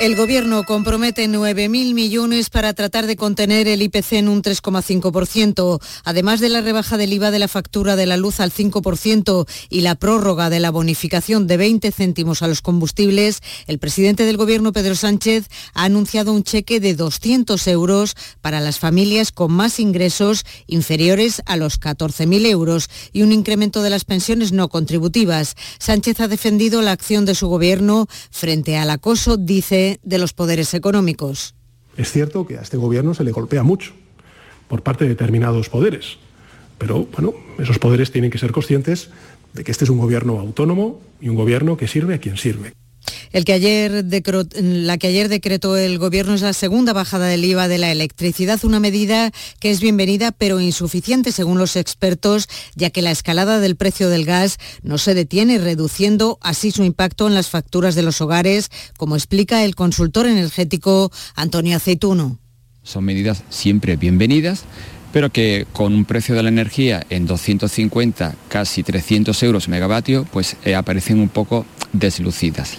El Gobierno compromete 9.000 millones para tratar de contener el IPC en un 3,5%, además de la rebaja del IVA de la factura de la luz al 5% y la prórroga de la bonificación de 20 céntimos a los combustibles. El presidente del Gobierno, Pedro Sánchez, ha anunciado un cheque de 200 euros para las familias con más ingresos inferiores a los 14.000 euros y un incremento de las pensiones no contributivas. Sánchez ha defendido la acción de su Gobierno frente al acoso, dice de los poderes económicos. Es cierto que a este gobierno se le golpea mucho por parte de determinados poderes, pero bueno, esos poderes tienen que ser conscientes de que este es un gobierno autónomo y un gobierno que sirve a quien sirve. La que ayer decretó el Gobierno es la segunda bajada del IVA de la electricidad, una medida que es bienvenida pero insuficiente según los expertos, ya que la escalada del precio del gas no se detiene, reduciendo así su impacto en las facturas de los hogares, como explica el consultor energético Antonio Aceituno. Son medidas siempre bienvenidas pero que con un precio de la energía en 250, casi 300 euros megavatio, pues eh, aparecen un poco deslucidas.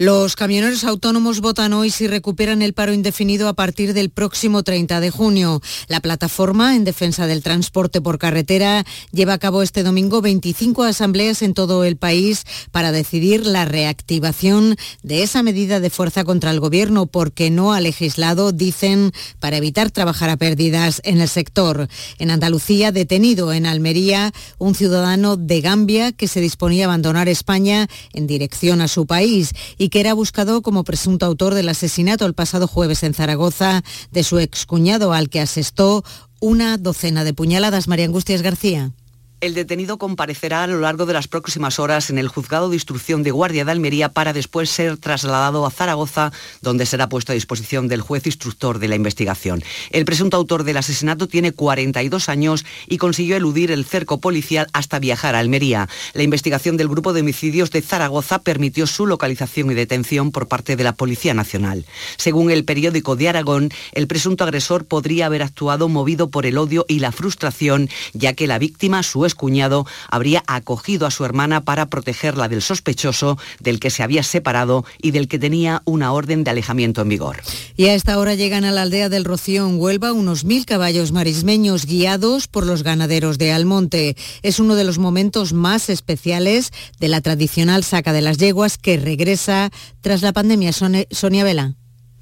Los camioneros autónomos votan hoy si recuperan el paro indefinido a partir del próximo 30 de junio. La plataforma en defensa del transporte por carretera lleva a cabo este domingo 25 asambleas en todo el país para decidir la reactivación de esa medida de fuerza contra el gobierno porque no ha legislado, dicen, para evitar trabajar a pérdidas en el sector. En Andalucía, detenido en Almería, un ciudadano de Gambia que se disponía a abandonar España en dirección a su país y que era buscado como presunto autor del asesinato el pasado jueves en Zaragoza de su excuñado al que asestó una docena de puñaladas. María Angustias García. El detenido comparecerá a lo largo de las próximas horas en el juzgado de instrucción de Guardia de Almería para después ser trasladado a Zaragoza, donde será puesto a disposición del juez instructor de la investigación. El presunto autor del asesinato tiene 42 años y consiguió eludir el cerco policial hasta viajar a Almería. La investigación del grupo de homicidios de Zaragoza permitió su localización y detención por parte de la Policía Nacional. Según el periódico de Aragón, el presunto agresor podría haber actuado movido por el odio y la frustración, ya que la víctima, su cuñado habría acogido a su hermana para protegerla del sospechoso, del que se había separado y del que tenía una orden de alejamiento en vigor. Y a esta hora llegan a la aldea del Rocío en Huelva unos mil caballos marismeños guiados por los ganaderos de Almonte. Es uno de los momentos más especiales de la tradicional saca de las yeguas que regresa tras la pandemia. Sonia Vela.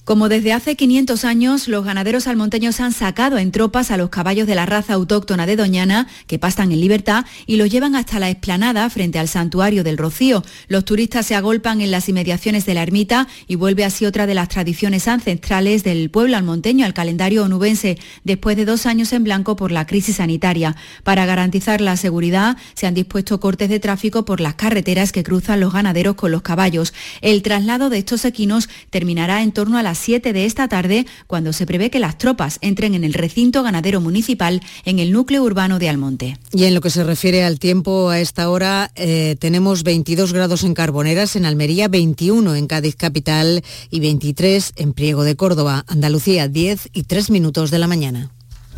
Como desde hace 500 años, los ganaderos almonteños han sacado en tropas a los caballos de la raza autóctona de Doñana, que pastan en libertad, y los llevan hasta la explanada frente al santuario del Rocío. Los turistas se agolpan en las inmediaciones de la ermita y vuelve así otra de las tradiciones ancestrales del pueblo almonteño al calendario onubense, después de dos años en blanco por la crisis sanitaria. Para garantizar la seguridad, se han dispuesto cortes de tráfico por las carreteras que cruzan los ganaderos con los caballos. El traslado de estos equinos terminará en torno a las 7 de esta tarde, cuando se prevé que las tropas entren en el recinto ganadero municipal en el núcleo urbano de Almonte. Y en lo que se refiere al tiempo, a esta hora eh, tenemos 22 grados en Carboneras, en Almería 21 en Cádiz capital y 23 en Priego de Córdoba, Andalucía 10 y 3 minutos de la mañana.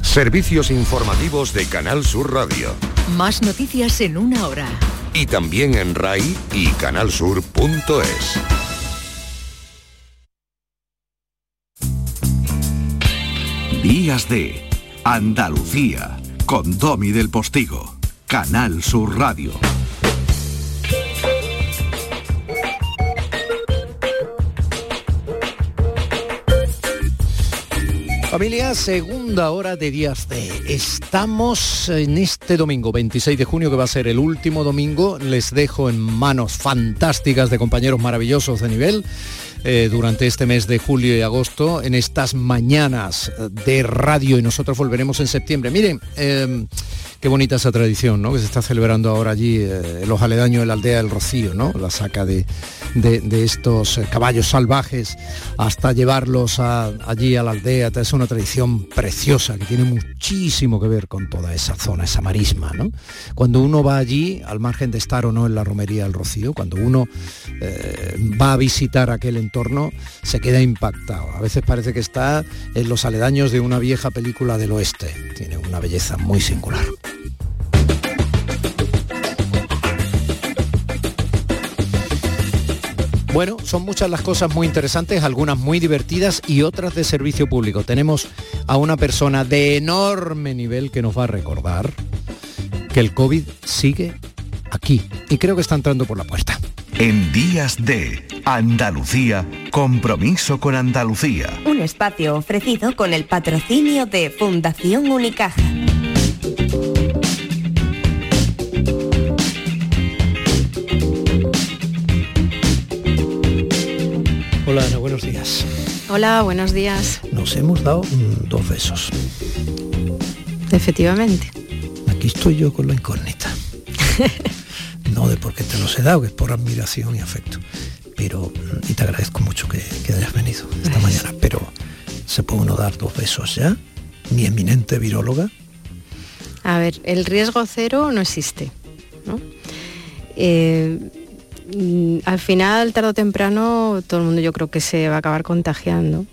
Servicios informativos de Canal Sur Radio. Más noticias en una hora. Y también en RAI y canalsur.es. Días de Andalucía con Domi del Postigo, Canal Sur Radio. Familia, segunda hora de Días de. Estamos en este domingo, 26 de junio, que va a ser el último domingo. Les dejo en manos fantásticas de compañeros maravillosos de nivel eh, durante este mes de julio y agosto en estas mañanas de radio y nosotros volveremos en septiembre. Miren, em, qué bonita esa tradición ¿no? que se está celebrando ahora allí eh, en los aledaños de la aldea del Rocío, ¿no? la saca de, estos eh, caballos salvajes hasta llevarlos allí a la aldea. Es una tradición preciosa que tiene muchísimo que ver con toda esa zona, esa marisma. ¿no? Cuando uno va allí, al margen de estar o no en la romería del Rocío, cuando uno va a visitar aquel entorno se queda impactado. A veces parece que está en los aledaños de una vieja película del oeste. Tiene una belleza muy singular. Bueno, son muchas las cosas muy interesantes, algunas muy divertidas y otras de servicio público. Tenemos a una persona de enorme nivel que nos va a recordar que el COVID sigue aquí y creo que está entrando por la puerta. En Días de Andalucía, compromiso con Andalucía. Un espacio ofrecido con el patrocinio de Fundación Unicaja. Hola Ana, buenos días. Hola, buenos días. Nos hemos dado mm, dos besos. Efectivamente. Aquí estoy yo con la incógnita. no de por qué te los he dado, que es por admiración y afecto. Pero, mm, y te agradezco mucho que, que hayas venido esta mañana, pero ¿se puede uno dar dos besos ya? Mi eminente viróloga. A ver, el riesgo cero no existe. ¿no? Eh, al final, tarde o temprano, todo el mundo yo creo que se va a acabar contagiando.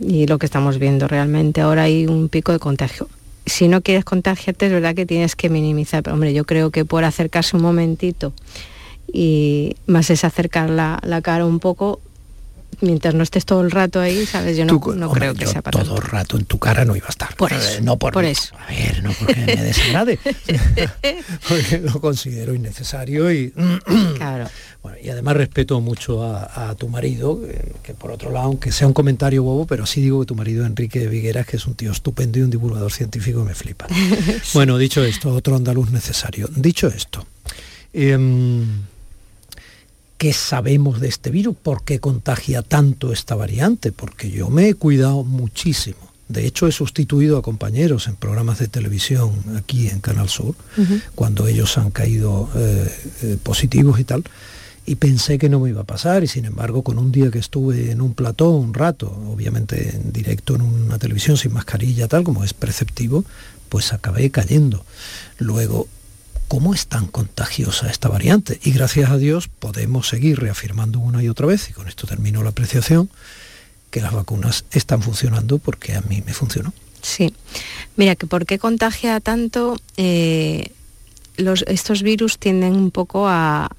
Y lo que estamos viendo realmente, ahora hay un pico de contagio. Si no quieres contagiarte, es verdad que tienes que minimizar. Pero hombre, yo creo que por acercarse un momentito y más es acercar la, la cara un poco, mientras no estés todo el rato ahí, ¿sabes? Yo no, Tú, no hombre, creo que yo sea para todo el rato en tu cara no iba a estar. Por Eh, eso, no por, por eso. A ver, no porque me desagrade. porque lo considero innecesario y Claro. Bueno, y además respeto mucho a, a tu marido, que, que por otro lado, aunque sea un comentario bobo, pero sí digo que tu marido Enrique Vigueras, que es un tío estupendo y un divulgador científico, me flipa. Bueno, dicho esto, otro andaluz necesario. Dicho esto, em, ¿qué sabemos de este virus? ¿Por qué contagia tanto esta variante? Porque yo me he cuidado muchísimo. De hecho, he sustituido a compañeros en programas de televisión aquí en Canal Sur, cuando ellos han caído eh, eh, positivos y tal, y pensé que no me iba a pasar, y sin embargo, con un día que estuve en un plató un rato, obviamente en directo en una televisión sin mascarilla, tal como es preceptivo, pues acabé cayendo. Luego, ¿cómo es tan contagiosa esta variante? Y gracias a Dios podemos seguir reafirmando una y otra vez, y con esto termino la apreciación, que las vacunas están funcionando porque a mí me funcionó. Sí. Mira, que por qué contagia tanto, eh, los, estos virus tienden un poco a,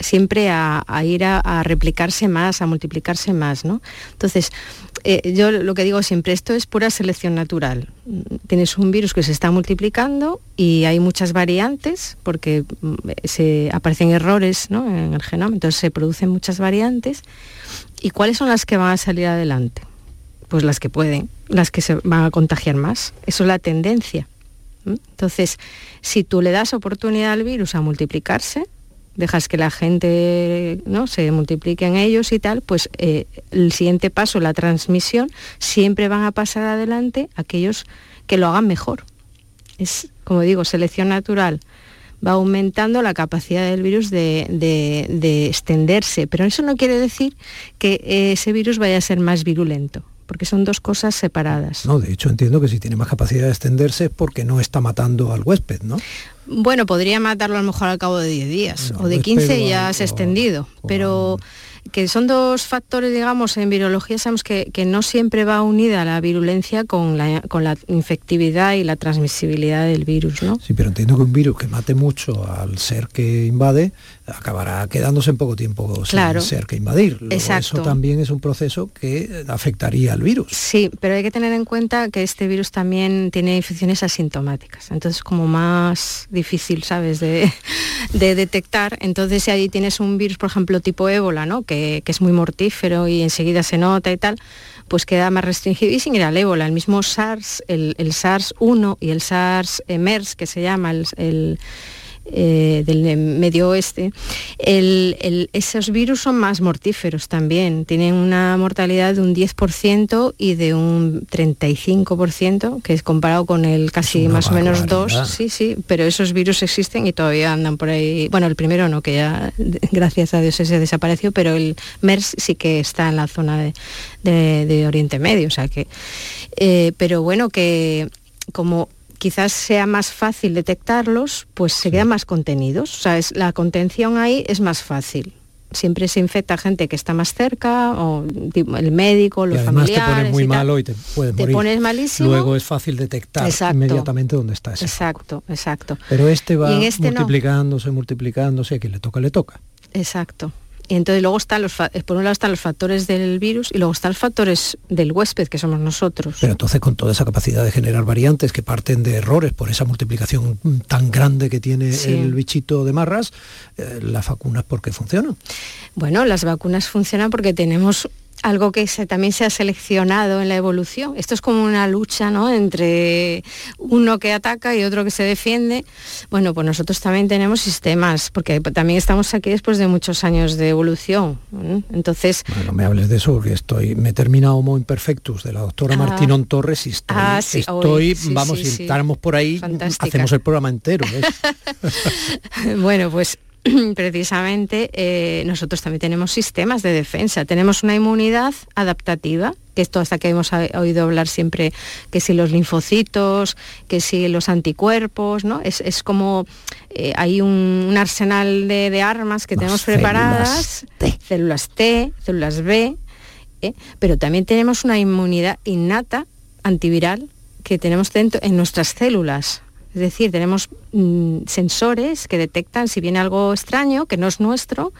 siempre a, ir a replicarse más, a multiplicarse más, ¿no? Entonces, eh, yo lo que digo siempre, esto es pura selección natural. Tienes un virus que se está multiplicando y hay muchas variantes porque mm, se aparecen errores en el genoma, entonces se producen muchas variantes. ¿Y cuáles son las que van a salir adelante? Pues las que pueden, las que se van a contagiar más. Eso es la tendencia. Entonces, si tú le das oportunidad al virus a multiplicarse, dejas que la gente ¿no? se multiplique en ellos y tal, pues eh, el siguiente paso, la transmisión, siempre van a pasar adelante aquellos que lo hagan mejor. Es, como digo, selección natural. Va aumentando la capacidad del virus de, de- de extenderse, pero eso no quiere decir que eh, ese virus vaya a ser más virulento, porque son dos cosas separadas. No, de hecho entiendo que si tiene más capacidad de extenderse es porque no está matando al huésped, ¿no? Bueno, podría matarlo a lo mejor al cabo de 10 días No, o de no 15 espero y ya algo- se ha extendido, pero que son dos factores, digamos, en virología sabemos que, que no siempre va unida la virulencia con la, con la infectividad y la transmisibilidad del virus, ¿no? Sí, pero entiendo que un virus que mate mucho al ser que invade acabará quedándose en poco tiempo sin Claro. ser que invadir. Luego, Exacto. Eso también es un proceso que afectaría al virus. Sí, pero hay que tener en cuenta que este virus también tiene infecciones asintomáticas, entonces como más difícil, ¿sabes?, de, de detectar. Entonces si ahí tienes un virus, por ejemplo, tipo ébola, ¿no?, que, que es muy mortífero y enseguida se nota y tal, pues queda más restringido. Y sin ir al ébola, el mismo SARS, el, el SARS-1 y el SARS-MERS, que se llama el eh, del medio oeste, el- el- esos virus son más mortíferos también. Tienen una mortalidad de un 10% y de un 35%, que es comparado con el casi más o menos barbaridad. 2. Sí, sí, pero esos virus existen y todavía andan por ahí. Bueno, el primero no, que ya gracias a Dios ese desapareció, pero el MERS sí que está en la zona de, de- de Oriente Medio. O sea que, eh, pero bueno, que como quizás sea más fácil detectarlos, pues se quedan más contenidos. O sea, es- la contención ahí es más fácil. Siempre se infecta gente que está más cerca, o el médico, Y los además te familiares. pones muy y malo y te puedes Te morir. pones malísimo. Luego es fácil detectar Exacto. inmediatamente dónde está ese. Exacto, exacto. Pero este va Y este no. multiplicándose, multiplicándose, a quien le toca, le toca. Exacto. Y entonces luego están los, por un lado están los factores del virus y luego están los factores del huésped, que somos nosotros. Pero entonces con toda esa capacidad de generar variantes que parten de errores por esa multiplicación tan grande que tiene el bichito de marras, eh, las vacunas, ¿por qué funcionan? Bueno, las vacunas funcionan porque tenemos algo que también se ha seleccionado en la evolución. Esto es como una lucha ¿no? entre uno que ataca y otro que se defiende. Bueno, pues nosotros también tenemos sistemas, porque también estamos aquí después de muchos años de evolución. Entonces... Bueno, me hables de eso, porque estoy, me he terminado Homo Imperfectus de la doctora ah, Martínón Torres y estoy, ah, estoy vamos, si estamos por ahí, hacemos el programa entero. bueno, pues precisamente eh, nosotros también tenemos sistemas de defensa, tenemos una inmunidad adaptativa, que esto hasta que hemos oído hablar siempre, que si los linfocitos, que si los anticuerpos, ¿no? Es, como eh, hay un, arsenal de, armas que tenemos preparadas, células T, células B, ¿eh? pero también tenemos una inmunidad innata antiviral que tenemos dentro en nuestras células es decir, tenemos mm, sensores que detectan si viene algo extraño, que no es nuestro,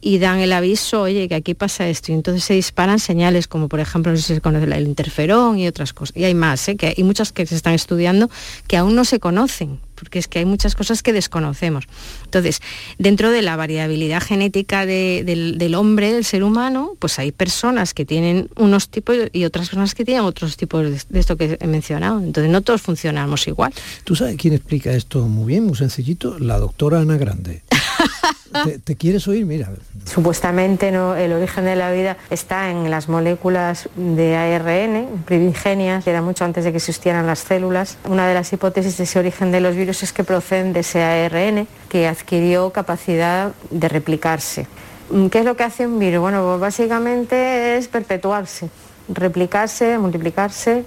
y dan el aviso, oye, que aquí pasa esto. Y entonces se disparan señales como por ejemplo, no sé si se conoce el interferón y otras cosas. Y hay más, ¿eh? que hay muchas que se están estudiando que aún no se conocen, porque es que hay muchas cosas que desconocemos. Entonces, dentro de la variabilidad genética del, hombre, del ser humano, pues hay personas que tienen unos tipos y otras personas que tienen otros tipos de, de esto que he mencionado. Entonces, no todos funcionamos igual. ¿Tú sabes quién explica esto muy bien, muy sencillito? La doctora Ana Grande. ¿Te, quieres oír? Mira. Supuestamente ¿no? el origen de la vida está en las moléculas de ARN primigenias, que era mucho antes de que existieran las células. Una de las hipótesis de ese origen de los virus es que proceden de ese ARN que adquirió capacidad de replicarse. ¿Qué es lo que hace un virus? Bueno, pues básicamente es perpetuarse, replicarse, multiplicarse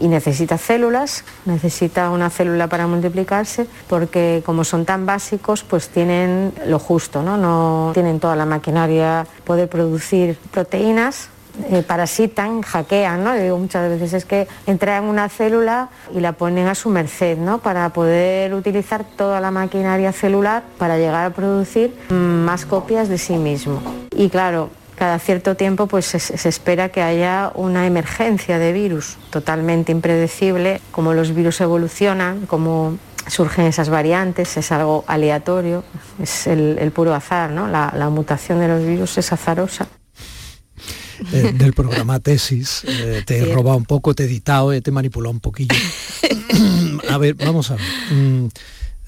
y necesita células, necesita una célula para multiplicarse, porque como son tan básicos, pues tienen lo justo, ¿no? No tienen toda la maquinaria, poder producir proteínas, eh, parasitan, hackean, ¿no? digo muchas veces es que entran en una célula y la ponen a su merced, ¿no? Para poder utilizar toda la maquinaria celular para llegar a producir más copias de sí mismo. Y claro, cada cierto tiempo pues se, espera que haya una emergencia de virus totalmente impredecible, como los virus evolucionan, como surgen esas variantes, es algo aleatorio, es el, puro azar, ¿no? La, mutación de los virus es azarosa. Eh, del programa Tesis, eh, te he robado un poco, te he editado, eh, te he manipulado un poquillo. a ver, vamos a ver. Mm,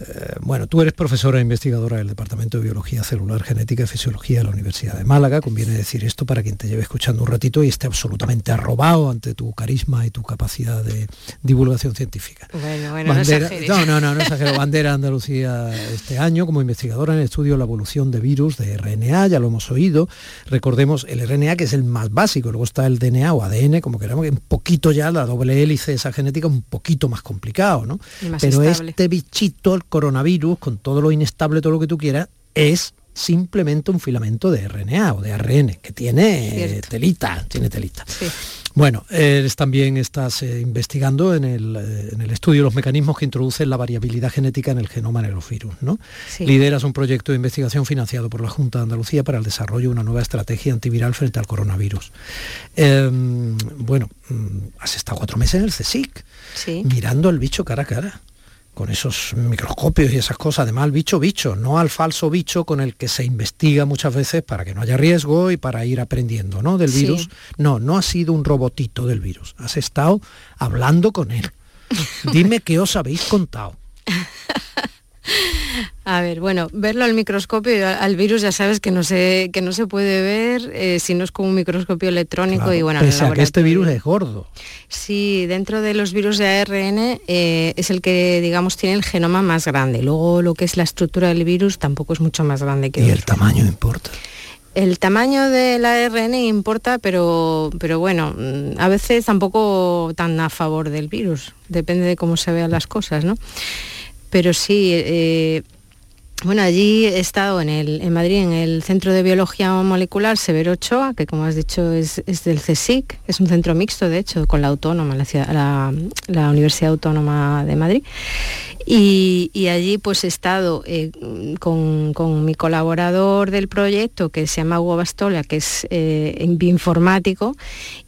eh, bueno, tú eres profesora e investigadora del Departamento de Biología Celular, Genética y Fisiología de la Universidad de Málaga. Conviene decir esto para quien te lleve escuchando un ratito y esté absolutamente arrobado ante tu carisma y tu capacidad de divulgación científica. Bueno, bueno, no, no, no, no, exagero. Bandera Andalucía este año como investigadora en el estudio de la evolución de virus de RNA, ya lo hemos oído. Recordemos el RNA que es el más básico, luego está el DNA o ADN, como queramos, que un poquito ya la doble hélice, esa genética, un poquito más complicado, ¿no? Pero este bichito, el coronavirus, con todo lo inestable, todo lo que tú quieras, es simplemente un filamento de RNA o de ARN, que tiene telita, tiene telita. Bueno, también estás eh, investigando en el, eh, en el, estudio de los mecanismos que introducen la variabilidad genética en el genoma de los virus, ¿no? Lideras un proyecto de investigación financiado por la Junta de Andalucía para el desarrollo de una nueva estrategia antiviral frente al coronavirus. Em, bueno, mm, has estado cuatro meses en el CSIC, mirando el bicho cara a cara con esos microscopios y esas cosas, además al bicho bicho, no al falso bicho con el que se investiga muchas veces para que no haya riesgo y para ir aprendiendo ¿no? del virus. No, no ha sido un robotito del virus, has estado hablando con él. Dime qué os habéis contado. A ver, bueno, verlo al microscopio, al virus ya sabes que no se, que no se puede ver eh, si no es con un microscopio electrónico y bueno. Pese a que este virus es gordo. Sí, dentro de los virus de ARN eh, es el que digamos tiene el genoma más grande. Luego lo que es la estructura del virus tampoco es mucho más grande que. Y el tamaño importa. El tamaño del ARN importa, pero, pero bueno, mm, a veces tampoco tan a favor del virus. Depende de cómo se vean las cosas, ¿no? Pero sí. Eh, Bueno, allí he estado en, el, en Madrid, en el Centro de Biología Molecular Severo Ochoa, que como has dicho es, del CSIC, es un centro mixto, de hecho, con la Autónoma, la, la Universidad Autónoma de Madrid. Y, allí pues he estado eh, con, mi colaborador del proyecto que se llama Hugo Bastola, que es eh, bioinformático,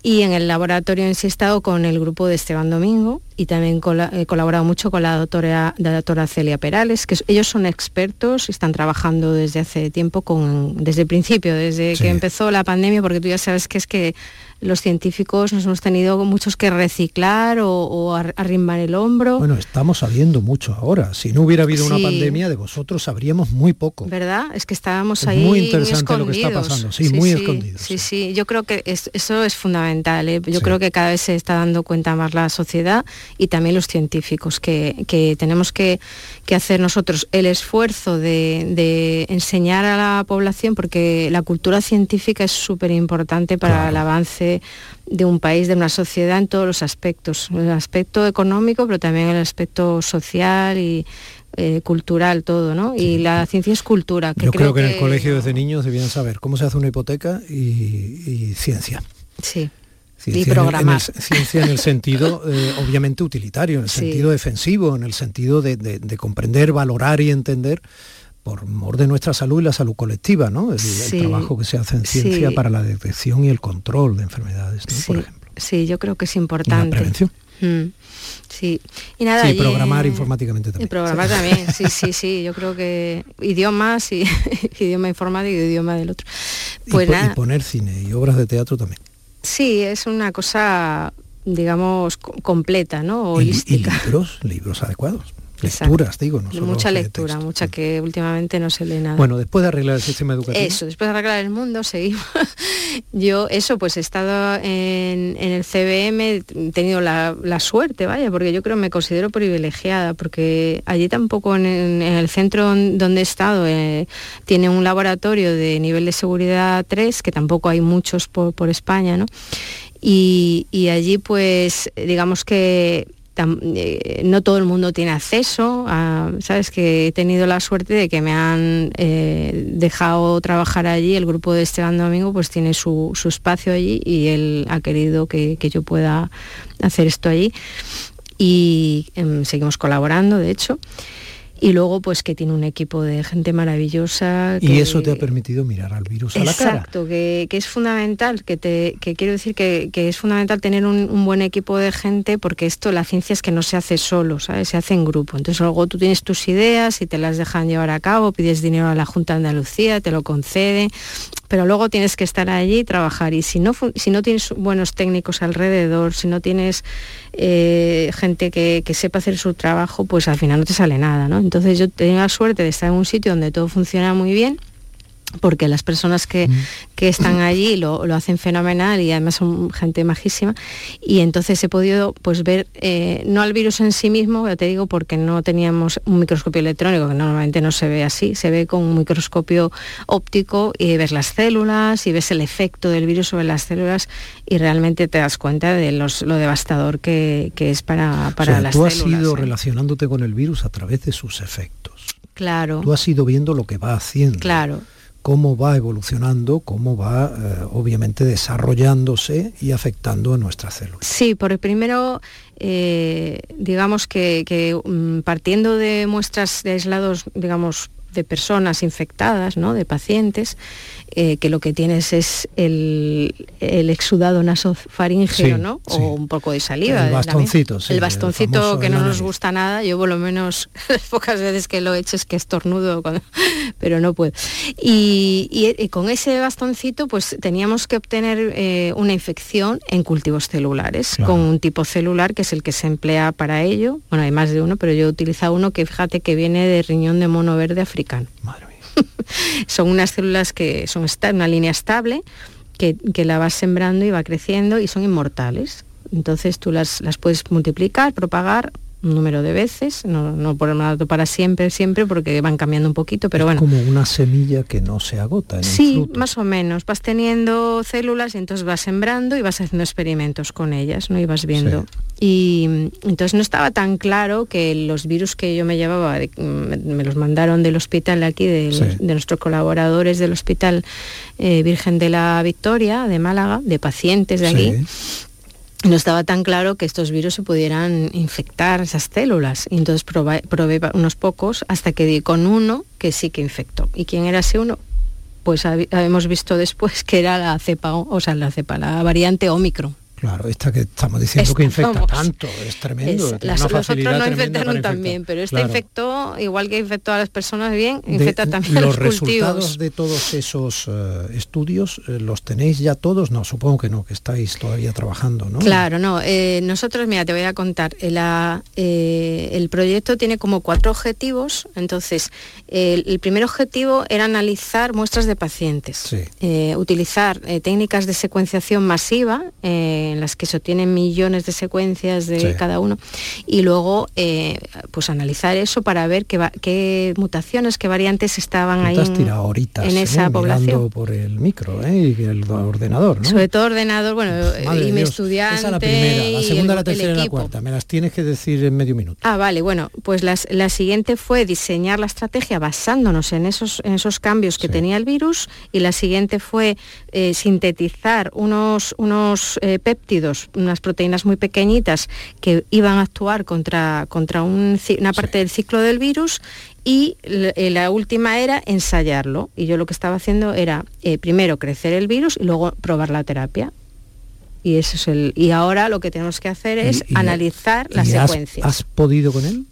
y en el laboratorio en sí he estado con el grupo de Esteban Domingo y también he colaborado mucho con la doctora, la doctora Celia Perales, que ellos son expertos y están trabajando desde hace tiempo, con, desde el principio, desde que empezó la pandemia, porque tú ya sabes que es que los científicos nos hemos tenido muchos que reciclar o, arrimar el hombro. Bueno, estamos sabiendo mucho ahora. Si no hubiera habido una pandemia, de vosotros sabríamos muy poco. ¿Verdad? Es que estábamos ahí. Muy interesante lo que está pasando, sí, muy escondido. Sí, sí, yo creo que eso es fundamental. ¿eh? Yo creo que cada vez se está dando cuenta más la sociedad y también los científicos, que, tenemos que, hacer nosotros el esfuerzo de, enseñar a la población, porque la cultura científica es súper importante para el avance de, un país, de una sociedad en todos los aspectos, el aspecto económico, pero también el aspecto social y eh, cultural todo, ¿no? Y la ciencia es cultura. Yo creo, que, en el colegio desde niños debían saber cómo se hace una hipoteca y, ciencia. Sí. Ciencia y programar. En el, ciencia en el sentido eh, obviamente utilitario, en el sentido defensivo, en el sentido de, comprender, valorar y entender por mor de nuestra salud y la salud colectiva, ¿no? El, trabajo que se hace en ciencia para la detección y el control de enfermedades, por ejemplo. Sí, yo creo que es importante. la prevención. Mm. Sí, y nada. Sí, programar informáticamente también. Y programar también, sí, sí, sí. Yo creo que idiomas y idioma informático y idioma del otro. Pues y, nada. y poner cine y obras de teatro también. Sí, es una cosa, digamos, completa, ¿no? Holística. y libros, libros adecuados. Lecturas, digo, no Mucha lectura, mucha que últimamente no se lee nada. Bueno, después de arreglar el sistema educativo. Eso, después de arreglar el mundo, seguimos. Yo, eso, pues he estado en, el CBM, he tenido la, suerte, vaya, porque yo creo me considero privilegiada, porque allí tampoco en, el centro donde he estado eh, tiene un laboratorio de nivel de seguridad 3, que tampoco hay muchos por, España, ¿no? y allí pues digamos que eh, no todo el mundo tiene acceso sabes que he tenido la suerte de que me han eh, dejado trabajar allí. El grupo de Esteban Domingo pues tiene su, espacio allí y él ha querido que, que, yo pueda hacer esto allí. Y em, seguimos colaborando de hecho y luego pues que tiene un equipo de gente maravillosa. y eso te ha permitido mirar al virus a la cara. Exacto, que, es fundamental, que, te, quiero decir que, es fundamental tener un, buen equipo de gente porque esto, la ciencia es que no se hace solo, ¿sabes? Se hace en grupo. Entonces luego tú tienes tus ideas y te las dejan llevar a cabo, pides dinero a la Junta de Andalucía, te lo concede, pero luego tienes que estar allí y trabajar. Y si no, si no tienes buenos técnicos alrededor, si no tienes eh, gente que, que, sepa hacer su trabajo, pues al final no te sale nada. ¿no? Entonces yo tengo la suerte de estar en un sitio donde todo funciona muy bien porque las personas que, están allí lo, hacen fenomenal y además son gente majísima. Y entonces he podido pues, ver, eh, no al virus en sí mismo, ya te digo, porque no teníamos un microscopio electrónico, que normalmente no se ve así, se ve con un microscopio óptico y ves las células y ves el efecto del virus sobre las células y realmente te das cuenta de lo devastador que, es para, para las tú células. Tú has ido ¿eh? relacionándote con el virus a través de sus efectos. Claro. Tú has ido viendo lo que va haciendo. Claro cómo va evolucionando, cómo va eh, obviamente desarrollándose y afectando a nuestras células. Sí, por el primero, eh, digamos que, mm, partiendo de muestras de aislados, digamos, de personas infectadas, ¿no? de pacientes, eh, que lo que tienes es el, exudado nasofaríngeo, ¿no? O un poco de saliva. El bastoncito, sí, El bastoncito que no nos gusta nada. Yo por lo menos las pocas veces que lo he hecho es que estornudo, pero no puedo. Y, con ese bastoncito pues teníamos que obtener eh, una infección en cultivos celulares, con un tipo celular que es el que se emplea para ello. Bueno, hay más de uno, pero yo he utilizado uno que fíjate que viene de riñón de mono verde africano. son unas células que son una línea estable, que, la vas sembrando y va creciendo y son inmortales. Entonces tú las, las puedes multiplicar, propagar un número de veces, no, no por el para siempre, siempre, porque van cambiando un poquito, pero bueno. Como una semilla que no se agota. En sí, más o menos. Vas teniendo células y entonces vas sembrando y vas haciendo experimentos con ellas, ¿no? Y vas viendo. Y entonces no estaba tan claro que los virus que yo me llevaba, me, los mandaron del hospital aquí, de, nuestros colaboradores del Hospital eh, Virgen de la Victoria, de Málaga, de pacientes de aquí no estaba tan claro que estos virus se pudieran infectar esas células. Y entonces probé, unos pocos hasta que di con uno que sí que infectó. ¿Y quién era ese uno? Pues hemos visto después que era la cepa, o sea, la cepa, la variante Omicron. Claro, esta que estamos diciendo que infecta tanto, es tremendo. las, los otros no infectaron también, pero esta infectó, igual que infectó a las personas bien, infecta también a los, resultados de todos esos eh, estudios, eh, ¿los tenéis ya todos? No, supongo que no, que estáis todavía trabajando, ¿no? Claro, no. Eh, nosotros, mira, te voy a contar. el proyecto tiene como cuatro objetivos. Entonces, el primer objetivo era analizar muestras de pacientes, utilizar técnicas de secuenciación masiva en las que se obtienen millones de secuencias de cada uno, y luego eh, pues analizar eso para ver qué, qué mutaciones, qué variantes estaban ahí en, esa población. por el micro ¿eh? y el ordenador, Sobre todo ordenador, bueno, y mi estudiante. Esa la primera, la segunda, la tercera y la cuarta. Me las tienes que decir en medio minuto. Ah, vale, bueno, pues la siguiente fue diseñar la estrategia basándonos en esos, en esos cambios que tenía el virus y la siguiente fue eh, sintetizar unos, unos unas proteínas muy pequeñitas que iban a actuar contra, contra una parte del ciclo del virus y eh, la última era ensayarlo. Y yo lo que estaba haciendo era eh, primero crecer el virus y luego probar la terapia. Y, eso es el, y ahora lo que tenemos que hacer es analizar la secuencia. Has, podido con él?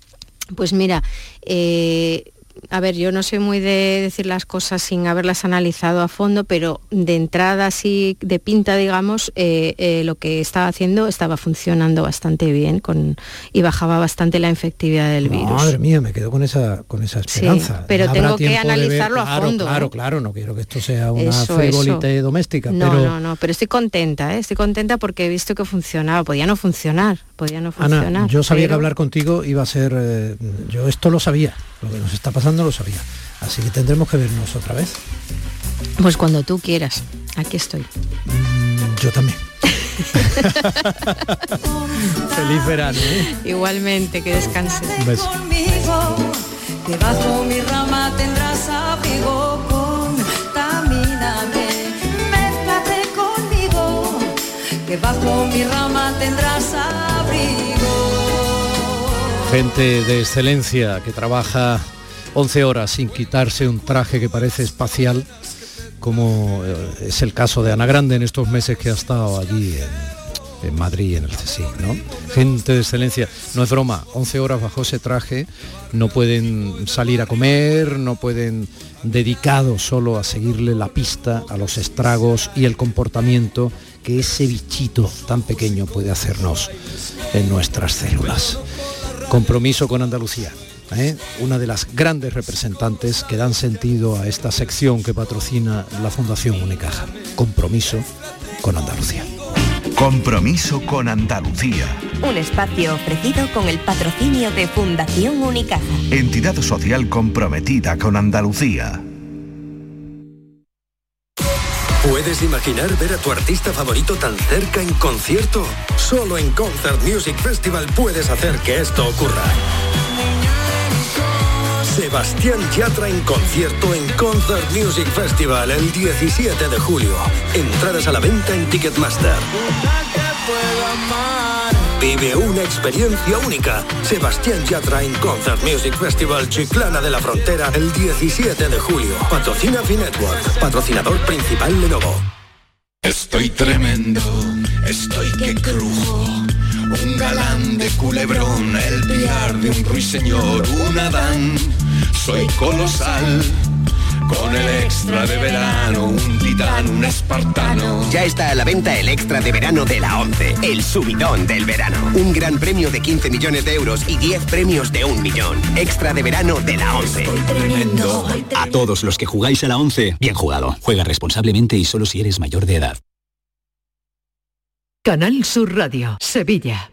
Pues mira, eh, a ver, yo no soy muy de decir las cosas sin haberlas analizado a fondo, pero de entrada así, de pinta, digamos, eh, eh, lo que estaba haciendo estaba funcionando bastante bien con, y bajaba bastante la infectividad del virus. Madre mía, me quedo con esa, con esa esperanza. pero tengo que analizarlo a fondo. Claro, ¿eh? claro, no quiero que esto sea una frivolita doméstica. No, no, no, pero estoy contenta, estoy contenta porque he visto que funcionaba, podía no funcionar, podía no funcionar. Ana, yo sabía que hablar contigo iba a ser, yo esto lo sabía, lo que nos está pasando lo sabía. Así que tendremos que vernos otra vez. Pues cuando tú quieras, aquí estoy. Mm, yo también. Feliz verano. ¿eh? Igualmente, que descanses. Un beso. Que bajo mi rama tendrás abrigo, contamíname, mézclate conmigo, que bajo mi rama tendrás abrigo. Gente de excelencia que trabaja 11 horas sin quitarse un traje que parece espacial, como eh, es el caso de Ana Grande en estos meses que ha estado allí en, Madrid, en el CSIC, ¿no? Gente de excelencia, no es broma, 11 horas bajo ese traje, no pueden salir a comer, no pueden dedicados solo a seguirle la pista a los estragos y el comportamiento que ese bichito tan pequeño puede hacernos en nuestras células. Compromiso con Andalucía. ¿eh? una de las grandes representantes que dan sentido a esta sección que patrocina la Fundación Unicaja. Compromiso con Andalucía. Compromiso con Andalucía. Un espacio ofrecido con el patrocinio de Fundación Unicaja. Entidad social comprometida con Andalucía. ¿Puedes imaginar ver a tu artista favorito tan cerca en concierto? Solo en Concert Music Festival puedes hacer que esto ocurra. Sebastián Yatra en concierto en Concert Music Festival el 17 de julio. Entradas a la venta en Ticketmaster. Vive una experiencia única. Sebastián Yatra en Concert Music Festival Chiclana de la Frontera el 17 de julio. Patrocina Finetwork, patrocinador principal Lenovo. Estoy tremendo, estoy que crujo. Un galán de culebrón, el piar de un ruiseñor, un Adán soy colosal. Con el extra de verano, un titán, un espartano. Ya está a la venta el extra de verano de la 11, el subidón del verano. Un gran premio de 15 millones de euros y 10 premios de un millón. Extra de verano de la 11. A todos los que jugáis a la 11, bien jugado. Juega responsablemente y solo si eres mayor de edad. Canal Sur Radio, Sevilla.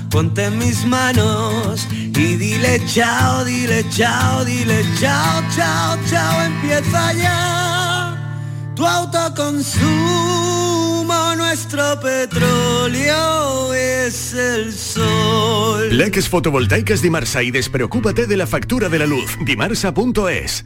ponte mis manos y dile chao, dile chao, dile chao, chao, chao, empieza ya tu autoconsumo, nuestro petróleo es el sol. Leques fotovoltaicas Dimarsa y despreocúpate de la factura de la luz. Dimarsa.es.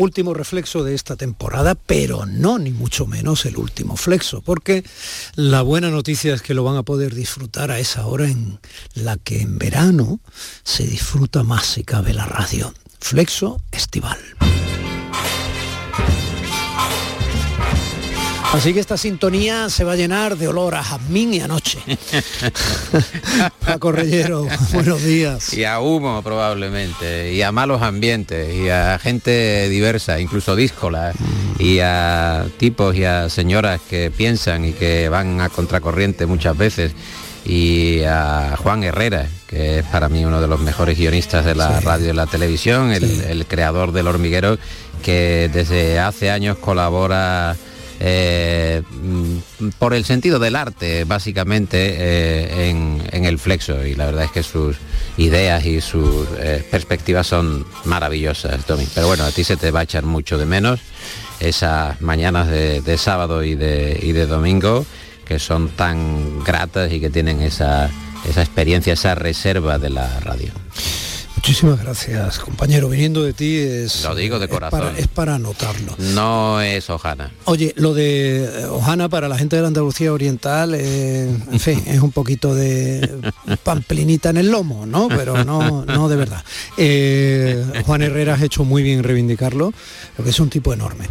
Último reflexo de esta temporada, pero no ni mucho menos el último flexo, porque la buena noticia es que lo van a poder disfrutar a esa hora en la que en verano se disfruta más si cabe la radio. Flexo estival. Así que esta sintonía se va a llenar de olor a jazmín y a noche. Paco Reyero, buenos días. Y a humo probablemente, y a malos ambientes, y a gente diversa, incluso díscola, y a tipos y a señoras que piensan y que van a contracorriente muchas veces, y a Juan Herrera, que es para mí uno de los mejores guionistas de la radio y la televisión, el, el creador del hormiguero, que desde hace años colabora eh, por el sentido del arte, básicamente, eh, en, el flexo. Y la verdad es que sus ideas y sus eh, perspectivas son maravillosas, Tommy. Pero bueno, a ti se te va a echar mucho de menos esas mañanas de, de sábado y de, y de domingo que son tan gratas y que tienen esa, esa experiencia, esa reserva de la radio. Muchísimas gracias, compañero. Viniendo de ti es... Lo digo de es corazón. para- es para anotarlo. No es Ojana. Oye, lo de eh, Ojana para la gente de la Andalucía Oriental, eh, en fin, es un poquito de pamplinita en el lomo, ¿no? Pero no, no de verdad. Eh, Juan Herrera has hecho muy bien en reivindicarlo, porque es un tipo enorme.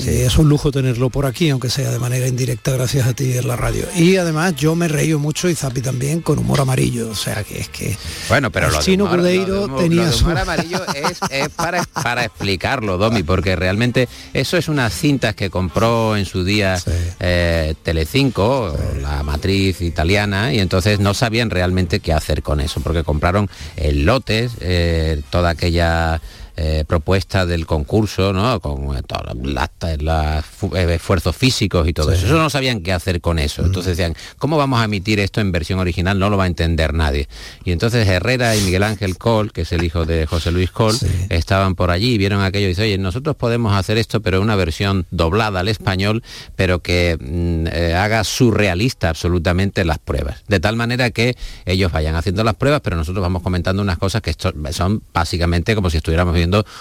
Eh, es un lujo tenerlo por aquí, aunque sea de manera indirecta, gracias a ti en la radio. Y además yo me reío mucho y Zapi también con humor amarillo, o sea que es que Bueno, pero el lo chino humor- Cudeiro lo tenía lo su- humor amarillo es, es para, para explicarlo, Domi, porque realmente eso es unas cintas que compró en su día eh, Telecinco, la matriz italiana, y entonces no sabían realmente qué hacer con eso, porque compraron el lotes, eh, toda aquella eh, propuesta del concurso, ¿no? Con eh, los eh, esfuerzos físicos y todo eso. Eso no sabían qué hacer con eso. Entonces decían, ¿cómo vamos a emitir esto en versión original? No lo va a entender nadie. Y entonces Herrera y Miguel Ángel Col, que es el hijo de José Luis Col, estaban por allí y vieron aquello y dice, oye, nosotros podemos hacer esto, pero una versión doblada al español, pero que mm, eh, haga surrealista absolutamente las pruebas. De tal manera que ellos vayan haciendo las pruebas, pero nosotros vamos comentando unas cosas que son básicamente como si estuviéramos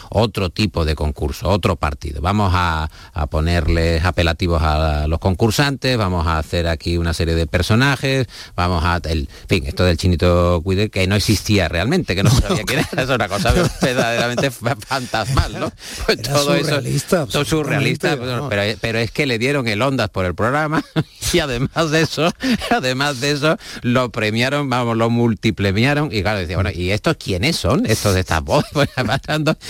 otro tipo de concurso, otro partido. Vamos a, a ponerles apelativos a los concursantes, vamos a hacer aquí una serie de personajes, vamos a... El, en fin, esto del chinito cuide que no existía realmente, que no, sabía quién era, es una cosa verdaderamente fa- fantasmal, ¿no? Pues Era todo surrealista, eso... Todo surrealista, pero, pero es que le dieron el ondas por el programa y además de eso, además de eso, lo premiaron, vamos, lo multipremiaron y claro, decía, bueno, ¿y estos quiénes son? Estos de estas voces, Pues,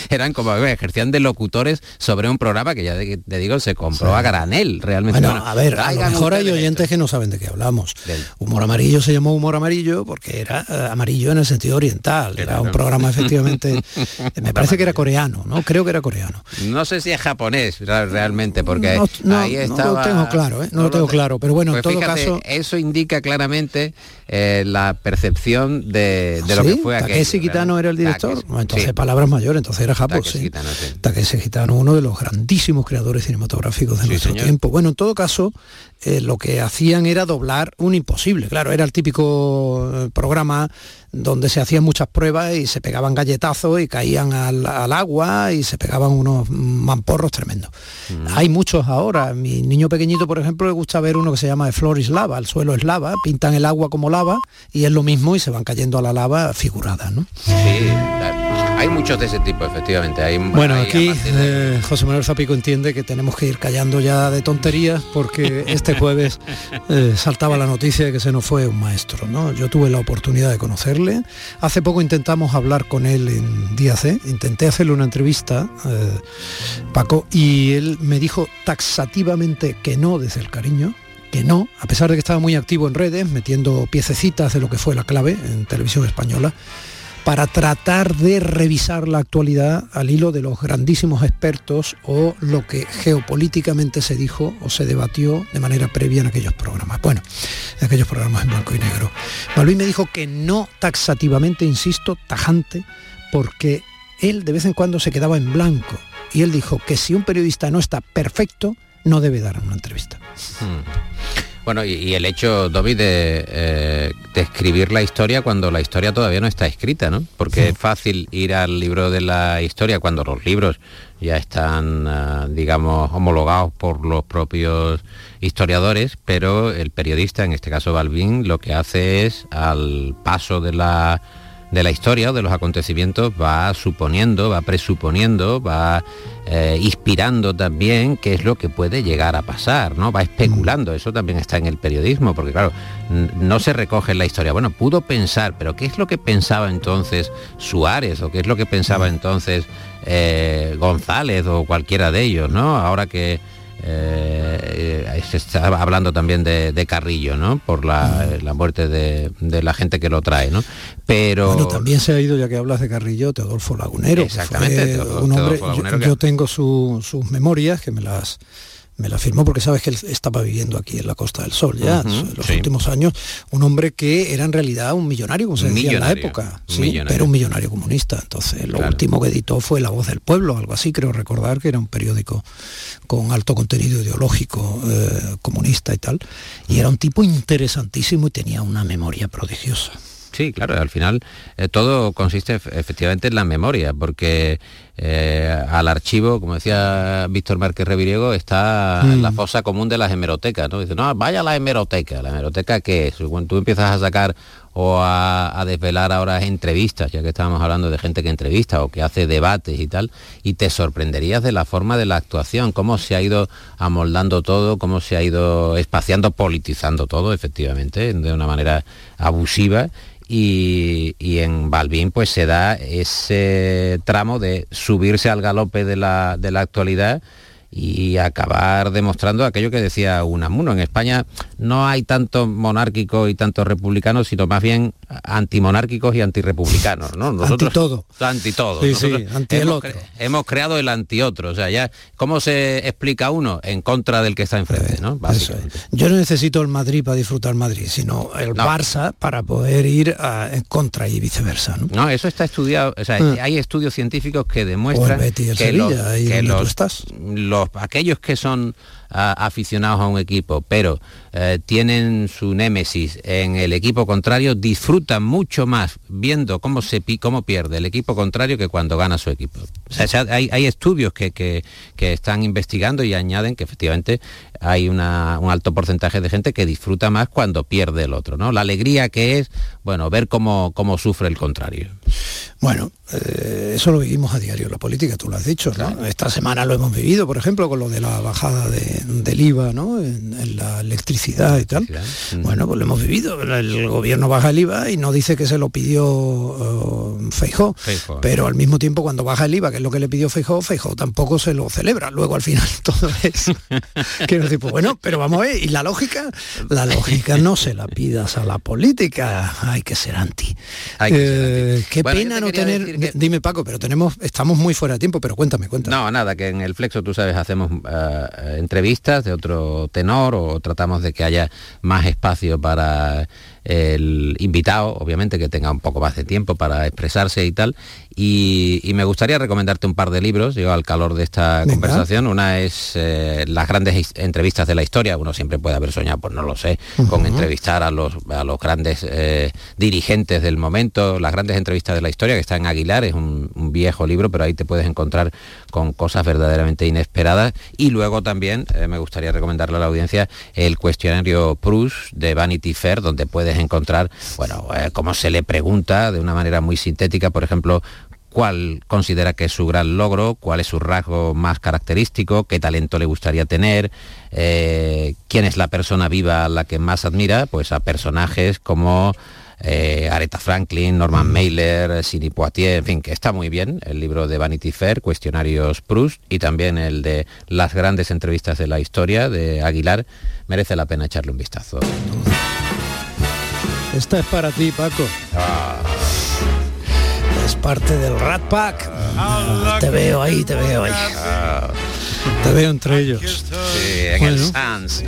eran como bueno, ejercían de locutores sobre un programa que ya te, te digo, se compró a granel, realmente. Bueno, Bueno, a ver, a lo mejor hay oyentes que no saben de qué hablamos. Humor amarillo se llamó humor amarillo porque era eh, amarillo en el sentido oriental. Era un programa efectivamente, me parece que era coreano, ¿no? Creo que era coreano. No sé si es japonés realmente, porque No, no, ahí no estaba... lo tengo claro, ¿eh? no, lo tengo claro, pero bueno, en Pues todo fíjate, caso... eso indica claramente eh, la percepción de, de lo que fue aquello. Takeshi Kitano era el director. Takeshi, entonces sí. palabras mayores, entonces era Japón, Takeshi sí. Kitano, sí. Takeshi Kitano, uno de los grandísimos creadores cinematográficos de nuestro señor. tiempo. Bueno, en todo caso, eh, lo que hacían era doblar un imposible. Claro, era el típico eh, programa donde se hacían muchas pruebas y se pegaban galletazos y caían al, al agua y se pegaban unos mamporros tremendos. Hay muchos ahora. Mi niño pequeñito, por ejemplo, le gusta ver uno que se llama de flor is lava, el suelo es lava, pintan el agua como lava y es lo mismo y se van cayendo a la lava figuradas, ¿no? Sí, claro. Hay muchos de ese tipo, efectivamente. Hay, Bueno, hay aquí de- eh, José Manuel Zapico entiende que tenemos que ir callando ya de tonterías porque este jueves eh, saltaba la noticia de que se nos fue un maestro. ¿no? Yo tuve la oportunidad de conocerle. Hace poco intentamos hablar con él en Día C. Intenté hacerle una entrevista, eh, Paco, y él me dijo taxativamente que no desde el cariño que no, a pesar de que estaba muy activo en redes, metiendo piececitas de lo que fue la clave en televisión española, para tratar de revisar la actualidad al hilo de los grandísimos expertos o lo que geopolíticamente se dijo o se debatió de manera previa en aquellos programas. Bueno, en aquellos programas en blanco y negro. Malvin me dijo que no taxativamente, insisto, tajante, porque él de vez en cuando se quedaba en blanco. Y él dijo que si un periodista no está perfecto, no debe dar una entrevista. Hmm. Bueno, y, y el hecho, Dobby, de, eh, de escribir la historia cuando la historia todavía no está escrita, ¿no? Porque es fácil ir al libro de la historia cuando los libros ya están, ah, digamos, homologados por los propios historiadores, pero el periodista, en este caso Balvin, lo que hace es, al paso de la de la historia o de los acontecimientos va suponiendo, va presuponiendo, va eh, inspirando también qué es lo que puede llegar a pasar, ¿no? Va especulando, eso también está en el periodismo, porque claro, no se recoge en la historia. Bueno, pudo pensar, pero ¿qué es lo que pensaba entonces Suárez o qué es lo que pensaba entonces eh, González o cualquiera de ellos, ¿no? Ahora que eh, eh, se está hablando también de, de Carrillo, ¿no? Por la, la muerte de, de la gente que lo trae, ¿no? Pero Bueno, también se ha ido, ya que hablas de Carrillo, Teodolfo Lagunero. Exactamente, Teodolfo- un hombre, Teodolfo Lagunero yo, que- yo tengo su- sus memorias, que me las me las firmó porque sabes que él estaba viviendo aquí en la Costa del Sol ya Ujú, en los sí. últimos años, un hombre que era en realidad un millonario, como se decía en la época, sí, millonario. pero un millonario comunista. Entonces, lo Claro. último que editó fue La Voz del Pueblo, algo así, creo recordar que era un periódico con alto contenido ideológico eh, comunista y tal. Y era un tipo interesantísimo y tenía una memoria prodigiosa. Sí, claro, al final eh, todo consiste ef- efectivamente en la memoria, porque eh, al archivo, como decía Víctor Márquez Reviriego, está Mm. la fosa común de las hemerotecas, ¿no? Dice, no, vaya a la hemeroteca. ¿La hemeroteca qué es? Cuando tú empiezas a sacar o a, a desvelar ahora entrevistas, ya que estábamos hablando de gente que entrevista o que hace debates y tal, y te sorprenderías de la forma de la actuación, cómo se ha ido amoldando todo, cómo se ha ido espaciando, politizando todo, efectivamente, de una manera abusiva. Y, en Balbín pues se da ese tramo de subirse al galope de la, de la actualidad y acabar demostrando aquello que decía Unamuno. En España no hay tantos monárquicos y tantos republicanos, sino más bien antimonárquicos y antirrepublicanos. ¿no? Antitodo. Anti todo. Sí, sí, Nosotros anti el hemos, otro. cre- hemos creado el antiotro. O sea, ya, ¿cómo se explica uno? En contra del que está enfrente, ¿no? Básicamente. Yo no necesito el Madrid para disfrutar Madrid, sino el Barça para poder ir a- en contra y viceversa. ¿no? No, eso está estudiado, o sea, Ah. hay estudios científicos que demuestran O el Betis y el que, Sevilla, los, que los- estás. los- aquellos que son ah, aficionados a un equipo, pero eh, tienen su némesis en el equipo contrario, disfrutan mucho más viendo cómo se cómo pierde el equipo contrario que cuando gana su equipo. Hay, hay estudios que, que- que están investigando y añaden que efectivamente hay una- un alto porcentaje de gente que disfruta más cuando pierde el otro, ¿no? La alegría que es, bueno, ver cómo, cómo sufre el contrario. Bueno, eh, eso lo vivimos a diario la política, tú lo has dicho. ¿no? Esta semana lo hemos vivido, por ejemplo, con lo de la bajada de- del IVA ¿no? en, en la electricidad y tal. Bueno, pues lo hemos vivido. El gobierno baja el IVA y no dice que se lo pidió eh, Feijó. Pero al mismo tiempo cuando baja el IVA, que es lo que le pidió Feijó, Feijó tampoco se lo celebra. Luego al final todo es... Quiero decir, pues bueno, pero vamos a ver, ¿y la lógica? La lógica no se la pidas a la política, hay que ser anti. Eh, qué Bueno, pena no tener... decir que- Dime Paco, pero tenemos, estamos muy fuera de tiempo, pero cuéntame, cuéntame. No, nada, que en el Flexo, tú sabes, hacemos eh, entrevistas de otro tenor o tratamos de que haya más espacio para el invitado, obviamente que tenga un poco más de tiempo para expresarse y tal. Y, y me gustaría recomendarte un par de libros, yo al calor de esta conversación. Una es eh, las grandes entrevistas de la historia. Uno siempre puede haber soñado, pues no lo sé, con entrevistar a los, a los grandes eh, dirigentes del momento. Las grandes entrevistas de la historia, que está en Aguilar, es un, un viejo libro, pero ahí te puedes encontrar con cosas verdaderamente inesperadas. Y luego también eh, me gustaría recomendarle a la audiencia el cuestionario Proust de Vanity Fair, donde puedes encontrar, bueno, eh, cómo se le pregunta de una manera muy sintética, por ejemplo, cuál considera que es su gran logro, cuál es su rasgo más característico, qué talento le gustaría tener, eh, quién es la persona viva a la que más admira, pues a personajes como eh, Aretha Franklin, Norman Mailer, Sidney Poitier, en fin, que está muy bien el libro de Vanity Fair, Cuestionarios Proust, y también el de Las grandes entrevistas de la historia de Aguilar, merece la pena echarle un vistazo. Esta es para ti, Paco. Es parte del Rat Pack. Ah, te veo ahí, te veo ahí. Te veo entre ellos. Sí, en el. Sans,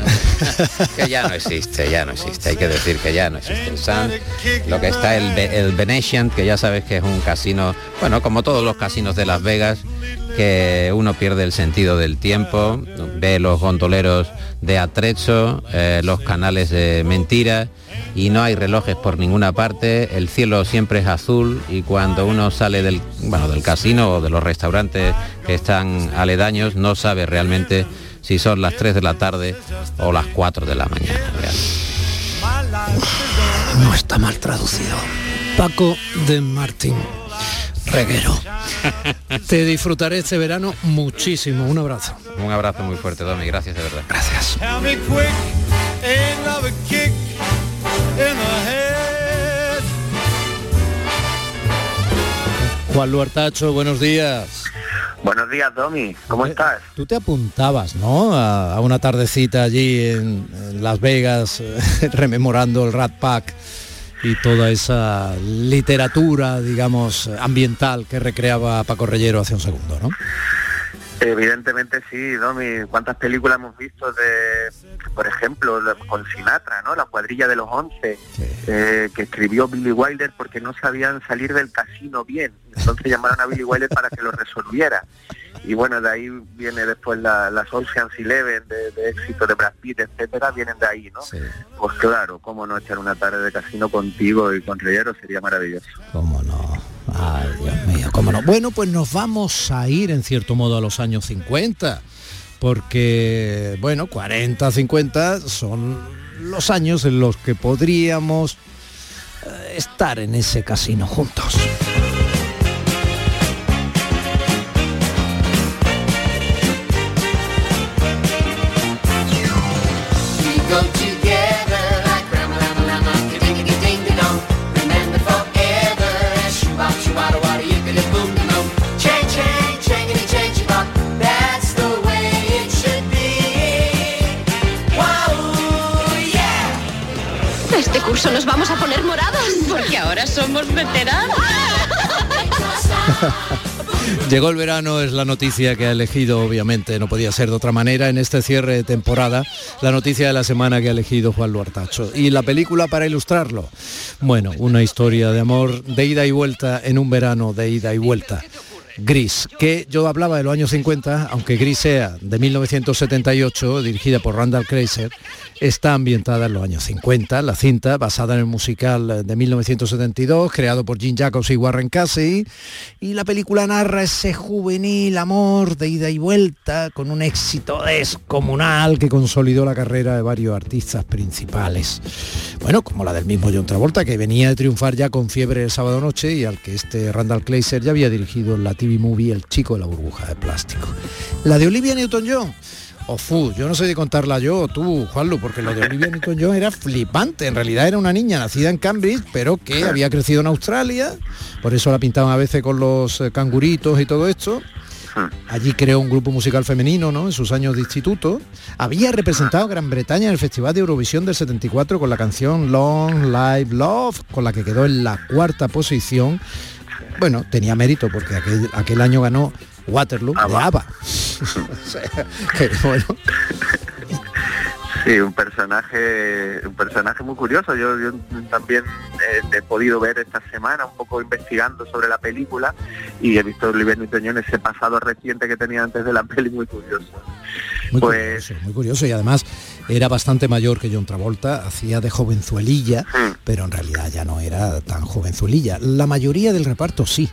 que ya no existe, ya no existe, hay que decir que ya no existe el Sans. Lo que está el, el Venetian, que ya sabes que es un casino, bueno, como todos los casinos de Las Vegas, que uno pierde el sentido del tiempo, ve los gondoleros de atrecho, eh, los canales de mentira y no hay relojes por ninguna parte, el cielo siempre es azul y cuando uno sale del, bueno, del casino o de los restaurantes que están aledaños no sabe realmente si son las 3 de la tarde o las 4 de la mañana. No está mal traducido. Paco de Martín Reguero. Te disfrutaré este verano muchísimo. Un abrazo. Un abrazo muy fuerte, Domi, gracias de verdad. Gracias. In the head. Juan Luartacho, buenos días. Buenos días, Domi. ¿Cómo estás? Tú te apuntabas, ¿no? A, a una tardecita allí en, en Las Vegas, eh, rememorando el Rat Pack y toda esa literatura, digamos, ambiental que recreaba Paco Reyero hace un segundo, ¿no? Evidentemente sí, Domi. ¿Cuántas películas hemos visto de, por ejemplo, con Sinatra, ¿no? La cuadrilla de los once, eh, que escribió Billy Wilder porque no sabían salir del casino bien. Entonces llamaron a Billy Wilder para que lo resolviera. Y bueno, de ahí viene después la- las Ocean's Eleven de, de éxito de Brad Pitt, etcétera, vienen de ahí, ¿no? Pues claro, cómo no echar una tarde de casino contigo y con Reyero sería maravilloso. ¿Cómo no? Ay, Dios mío, cómo no. Bueno, pues nos vamos a ir en cierto modo a los años 50, porque, bueno, 40, 50 son los años en los que podríamos eh, estar en ese casino juntos. Llegó el verano, es la noticia que ha elegido, obviamente, no podía ser de otra manera en este cierre de temporada, la noticia de la semana que ha elegido Juan Luartacho. Y la película para ilustrarlo, bueno, una historia de amor de ida y vuelta en un verano de ida y vuelta. Gris, que yo hablaba de los años 50, aunque Gris sea de 1978, dirigida por Randall Kreiser, está ambientada en los años 50, la cinta, basada en el musical de 1972, creado por Gene Jacobs y Warren Casey, y la película narra ese juvenil amor de ida y vuelta con un éxito descomunal que consolidó la carrera de varios artistas principales. Bueno, como la del mismo John Travolta, que venía de triunfar ya con Fiebre el sábado noche y al que este Randall Kleiser ya había dirigido en la TV movie El chico de la burbuja de plástico. La de Olivia Newton-John o fu, yo no sé de contarla yo tú, Juanlu, porque lo de Olivia Newton-John era flipante. En realidad era una niña nacida en Cambridge, pero que había crecido en Australia, por eso la pintaban a veces con los eh, canguritos y todo esto. Allí creó un grupo musical femenino, ¿no? En sus años de instituto. Había representado a Gran Bretaña en el Festival de Eurovisión del 74 con la canción Long Live Love, con la que quedó en la cuarta posición. Bueno, tenía mérito porque aquel, aquel año ganó Waterloo de ABBA. O sea, que, bueno, Sí, un personaje, un personaje muy curioso. Yo, yo también eh, he podido ver esta semana un poco investigando sobre la película y he visto a Oliver Newton-John ese pasado reciente que tenía antes de la peli muy curioso. Muy Pues- curioso, muy curioso y además era bastante mayor que John Travolta, hacía de jovenzuelilla, pero en realidad ya no era tan jovenzuelilla. La mayoría del reparto sí.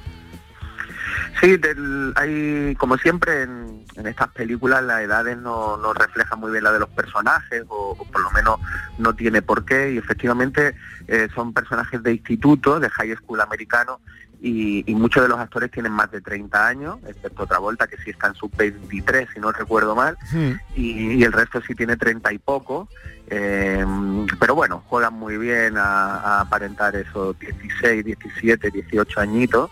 Sí, del- hay, como siempre en, en estas películas las edades no, no reflejan muy bien la de los personajes o, o por lo menos no tiene por qué y efectivamente eh, son personajes de instituto, de high school americano y, y muchos de los actores tienen más de 30 años, excepto Travolta que sí está en sub 23 si no recuerdo mal y, y el resto sí tiene 30 y poco. eh, pero bueno, juegan muy bien a, a aparentar esos 16, 17, 18 añitos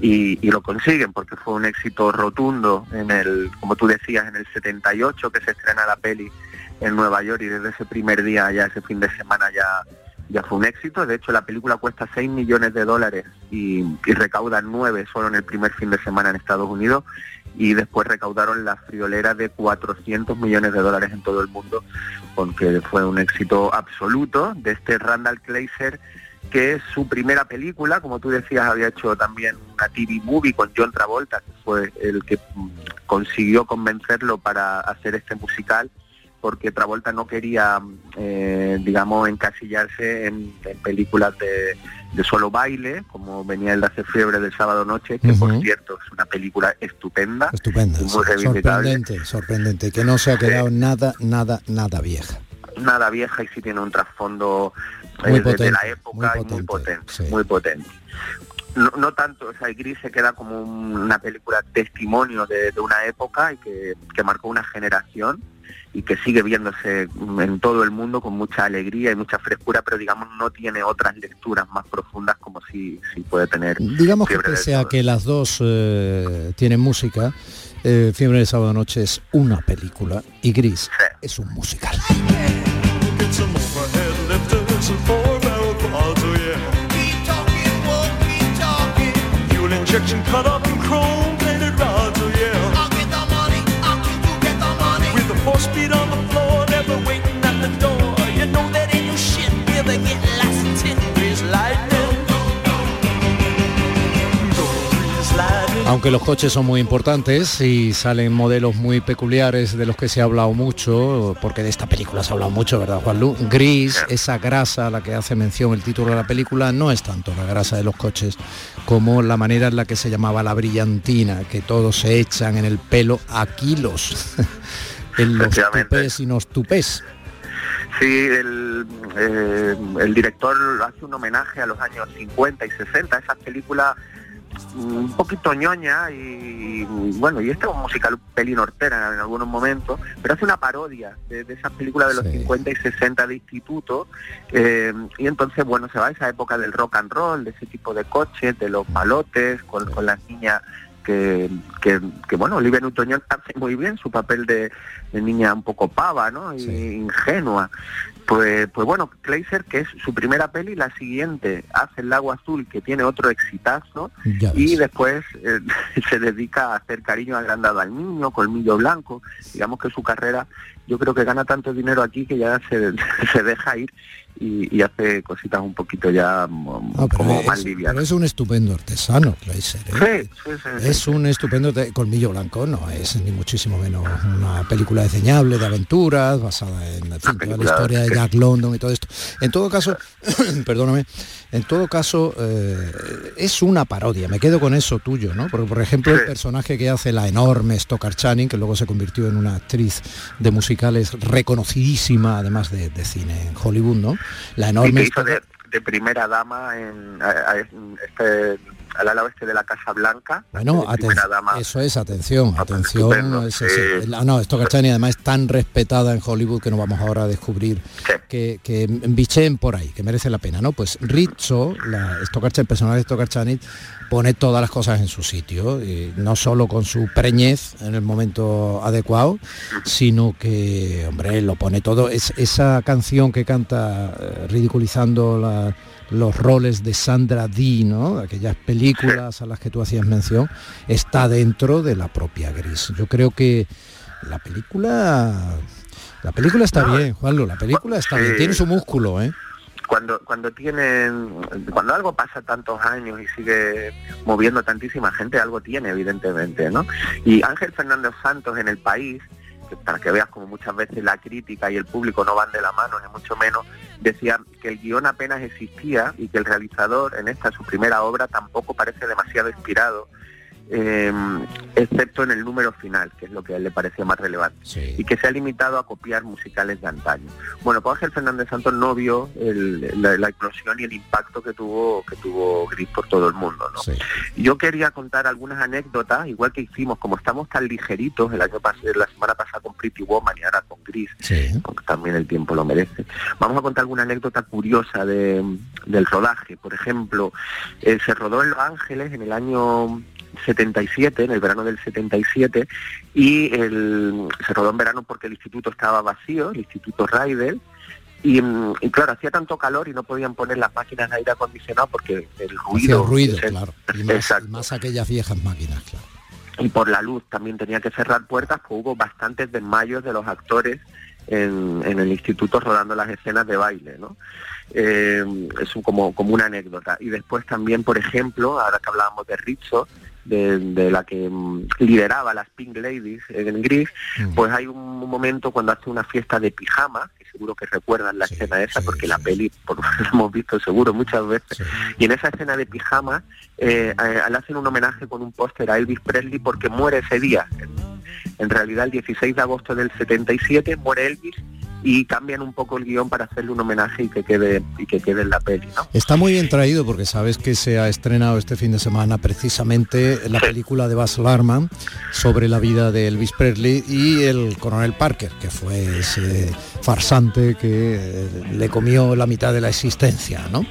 y, y lo consiguen porque fue un éxito rotundo en el, como tú decías, en el 78 que se estrena la peli en Nueva York y desde ese primer día, ya ese fin de semana ya ya fue un éxito. De hecho, la película cuesta 6 millones de dólares y, y recauda 9 solo en el primer fin de semana en Estados Unidos y después recaudaron la friolera de 400 millones de dólares en todo el mundo, porque fue un éxito absoluto de este Randall Kleiser que es su primera película, como tú decías, había hecho también una TV movie con John Travolta, que fue el que mm, consiguió convencerlo para hacer este musical, porque Travolta no quería, eh, digamos, encasillarse en, en películas de, de solo baile, como venía el de hace fiebre del sábado noche, que por cierto es una película estupenda, Estupenda, muy sorprendente, sorprendente, que no se ha quedado nada, nada, nada vieja. nada vieja y sí tiene un trasfondo Muy eh, de- de, potente, la época y muy potente, muy potente. No, no tanto, o sea, Gris se queda como un- una película testimonio de, de una época y que, que marcó una generación y que sigue viéndose en todo el mundo con mucha alegría y mucha frescura, pero digamos no tiene otras lecturas más profundas como si, si puede tener. Digamos que pese a que las dos eh, tienen música, eh, Fiebre de Sábado Noche es una película y Gris es un musical. Aunque los coches son muy importantes y salen modelos muy peculiares de los que se ha hablado mucho, porque de esta película se ha hablado mucho, ¿verdad, Juan Lu? Gris, esa grasa a la que hace mención el título de la película, no es tanto la grasa de los coches como la manera en la que se llamaba la brillantina, que todos se echan en el pelo a kilos. en los tupés y los tupés. Sí, el, eh, el director hace un homenaje a los años 50 y 60, esas películas un poquito ñoña y bueno, y este es un musical pelín hortera en algunos momentos, pero hace una parodia de, de esas películas de los 50 y 60 de instituto eh, y entonces bueno, se va a esa época del rock and roll, de ese tipo de coches, de los palotes, con, con las niñas que, que, que, bueno, Olivia Newton-John hace muy bien su papel de, de niña un poco pava, ¿no? Y ingenua. Pues, pues bueno, Kleiser, que es su primera peli, la siguiente hace El Lago Azul, que tiene otro exitazo, Ya y después eh, se dedica a hacer cariño agrandado al niño, colmillo blanco. Digamos que su carrera, yo creo que gana tanto dinero aquí que ya se, se deja ir y, y hace cositas un poquito ya mm, Ah, pero como es- más livianas. pero es un estupendo artesano, Kleiser. ¿eh? Sí, sí, sí, sí. Es un estupendo colmillo blanco, no es ni muchísimo menos una película diseñable de aventuras, basada en, en fin, toda la historia de Jack London y todo esto. En todo caso, perdóname, en todo caso eh, es una parodia, me quedo con eso tuyo, ¿no? Porque por ejemplo el personaje que hace la enorme Stockard Channing, que luego se convirtió en una actriz de musicales reconocidísima, además de, de cine en Hollywood, ¿no? La enorme de, de primera dama en este al ala oeste de la Casa Blanca. Bueno, aten- dama. eso es, atención, atención. estupendo, es- es- sí. la- no, Stockard Channing además es tan respetada en Hollywood que no vamos ahora a descubrir que, que bicheen por ahí, que merece la pena, ¿no? Pues Rizzo, la Stockard Channing, el personaje de Stockard Channing, pone todas las cosas en su sitio, y no solo con su preñez en el momento adecuado, sino que, hombre, lo pone todo. Es esa canción que canta eh, ridiculizando la- los roles de Sandra Dee, ¿no? Aquellas películas a las que tú hacías mención, está dentro de la propia Gris. Yo creo que la película... La película está bien, Juanlo, la película está bien, tiene su músculo, ¿eh? cuando cuando tienen cuando algo pasa tantos años y sigue moviendo tantísima gente algo tiene evidentemente no y Ángel Fernández Santos en el país para que veas como muchas veces la crítica y el público no van de la mano ni mucho menos decía que el guion apenas existía y que el realizador en esta su primera obra tampoco parece demasiado inspirado eh, excepto en el número final, que es lo que a él le parecía más relevante, y que se ha limitado a copiar musicales de antaño. Bueno, pues Ángel Fernández Santos no vio el- la, la explosión y el impacto que tuvo que tuvo Gris por todo el mundo. ¿no? Yo quería contar algunas anécdotas, igual que hicimos, como estamos tan ligeritos el año pasado, la semana pasada con Pretty Woman y ahora con Gris, porque también el tiempo lo merece. Vamos a contar alguna anécdota curiosa de- del rodaje. Por ejemplo, eh, se rodó en Los Ángeles en el año 77, en el verano del 77, y el, se rodó en verano porque el instituto estaba vacío, el instituto Raidel, y, mm, y claro, hacía tanto calor y no podían poner las máquinas de aire acondicionado porque el ruido... ruido, ese- claro. Y más, y más aquellas viejas máquinas, claro. y por la luz también tenía que cerrar puertas, pues hubo bastantes desmayos de los actores en, en el instituto rodando las escenas de baile, ¿no? Eh, es un- como, como una anécdota. Y después también, por ejemplo, ahora que hablábamos de Rizzo, de, de la que mm, lideraba las Pink Ladies en Gris, pues hay un momento cuando hace una fiesta de pijama, que seguro que recuerdan la escena esa, porque la peli por, la hemos visto seguro muchas veces, y en esa escena de pijama eh, eh, le hacen un homenaje con un póster a Elvis Presley porque muere ese día. En, en realidad el 16 de agosto del 77 muere Elvis y cambian un poco el guion para hacerle un homenaje y que quede y que quede en la peli, ¿no? Está muy bien traído porque sabes que se ha estrenado este fin de semana precisamente la película de Baz Luhrmann sobre la vida de Elvis Presley y el coronel Parker, que fue ese farsante que eh, le comió la mitad de la existencia, ¿no?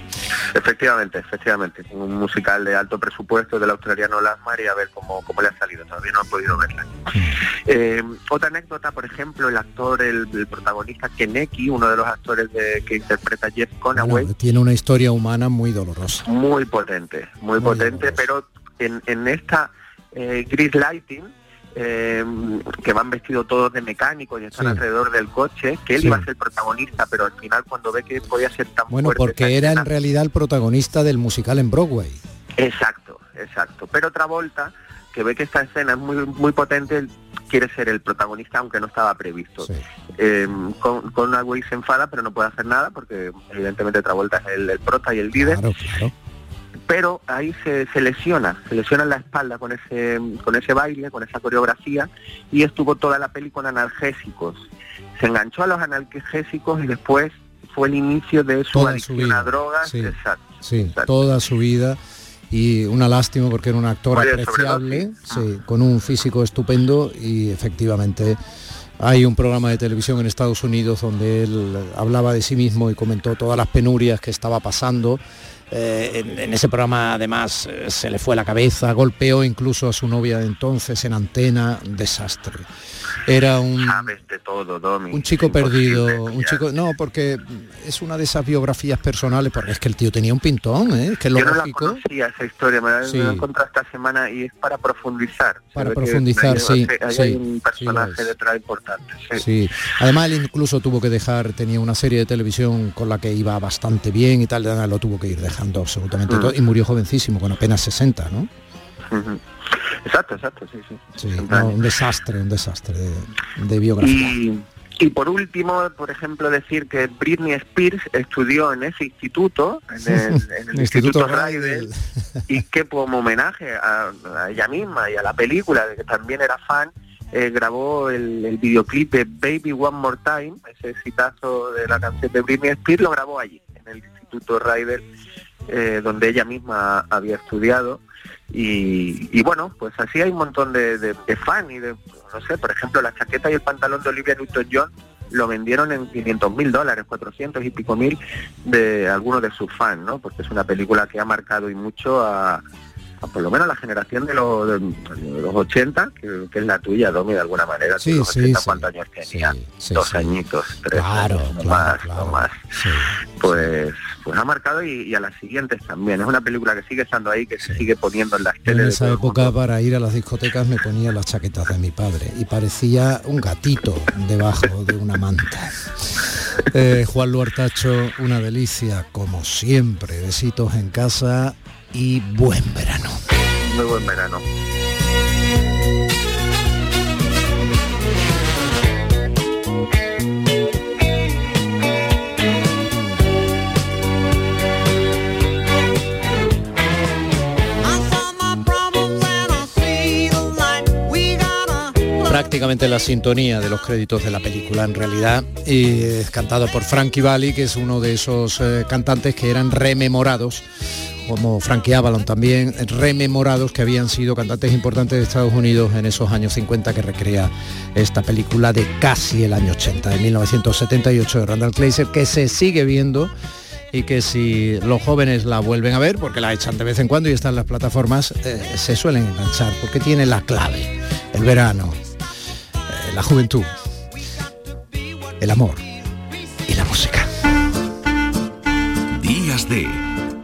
Efectivamente, efectivamente. Un musical de alto presupuesto del australiano Lasmar y a ver cómo, cómo le ha salido. Todavía no he podido verla. Eh, otra anécdota, por ejemplo, el actor, el, el protagonista Keneki, uno de los actores de- que interpreta Jeff Conaway, Bueno, tiene una historia humana muy dolorosa. muy potente, muy, potente, pero en, en esta eh, Gris Lighting, eh, que van vestidos todos de mecánicos y están Sí. alrededor del coche, que él Sí. iba a ser protagonista, pero al final cuando ve que podía ser tan Bueno, fuerte porque era escena- en realidad el protagonista del musical en Broadway. Exacto, exacto. Pero Travolta, que ve que esta escena es muy, muy potente, quiere ser el protagonista, aunque no estaba previsto. Eh, con, con Conway se enfada, pero no puede hacer nada, porque evidentemente Travolta es el, el prota y el líder. Pero ahí se, se lesiona, se lesiona en la espalda con ese, con ese baile, con esa coreografía, y estuvo toda la peli con analgésicos. Se enganchó a los analgésicos y después fue el inicio de su Toda su adicción a vida, drogas. sí. Exacto. Sí, toda su vida y una lástima porque era un actor apreciable, sí, con un físico estupendo y efectivamente hay un programa de televisión en Estados Unidos donde él hablaba de sí mismo y comentó todas las penurias que estaba pasando. Eh, en, en ese programa además eh, se le fue la cabeza, golpeó incluso a su novia de entonces en antena, desastre. Era un, Sabes de todo, Domi. un chico perdido, un chico, no, porque es una de esas biografías personales, porque es que el tío tenía un pintón, ¿eh? es que lo Yo no la lógico. conocía esa historia, me la, Sí. la he encontrado esta semana y es para profundizar. Para profundizar, sí, sí, hay un sí personaje lo es. detrás importante. sí. Sí, además él incluso tuvo que dejar, tenía una serie de televisión con la que iba bastante bien y tal, lo tuvo que ir dejando absolutamente Mm. todo y murió jovencísimo, con apenas 60, ¿no? Exacto, exacto, sí, sí. Sí, 60 no, años. un desastre, un desastre de, de biografía. Y, y por último, por ejemplo, decir que Britney Spears estudió en ese instituto, en el, en el Instituto Instituto Raidel, y que como homenaje a, a ella misma y a la película, de que también era fan, eh, grabó el, el videoclip de Baby One More Time, ese citazo de la canción de Britney Spears, lo grabó allí, en el Instituto Raidel. Eh, donde ella misma había estudiado. Y, bueno, pues así hay un montón de, de, fan y de, no sé, por ejemplo, la chaqueta y el pantalón de Olivia Newton-John lo vendieron en 500 mil dólares, 400 y pico mil de algunos de sus fans, ¿no? Porque es una película que ha marcado y mucho a por lo menos la generación de los, de, de los 80, que, que es la tuya, Domi, de alguna manera. Sí, los sí, 80, sí. ¿Cuántos años tenía? Dos añitos, tres Claro, años, no claro, más, no más. Pues, pues ha marcado y, y a las siguientes también. Es una película que sigue estando ahí, que se sigue poniendo en las en teles. de esa época para ir a las discotecas me ponía las chaquetas de mi padre y parecía un gatito debajo de una manta. Eh, Juan Luartacho, una delicia, como siempre. Besitos en casa y buen verano. Muy buen verano. Prácticamente la sintonía de los créditos de la película en realidad y es cantado por Frankie Valli, que es uno de esos eh, cantantes que eran rememorados como Frankie Avalon también, rememorados que habían sido cantantes importantes de Estados Unidos en esos años 50 que recrea esta película de casi el año 80, de 1978 de Randall Kleiser, que se sigue viendo y que si los jóvenes la vuelven a ver, porque la echan de vez en cuando y están las plataformas, eh, se suelen enganchar, porque tiene la clave, el verano, eh, la juventud, el amor y la música. Días de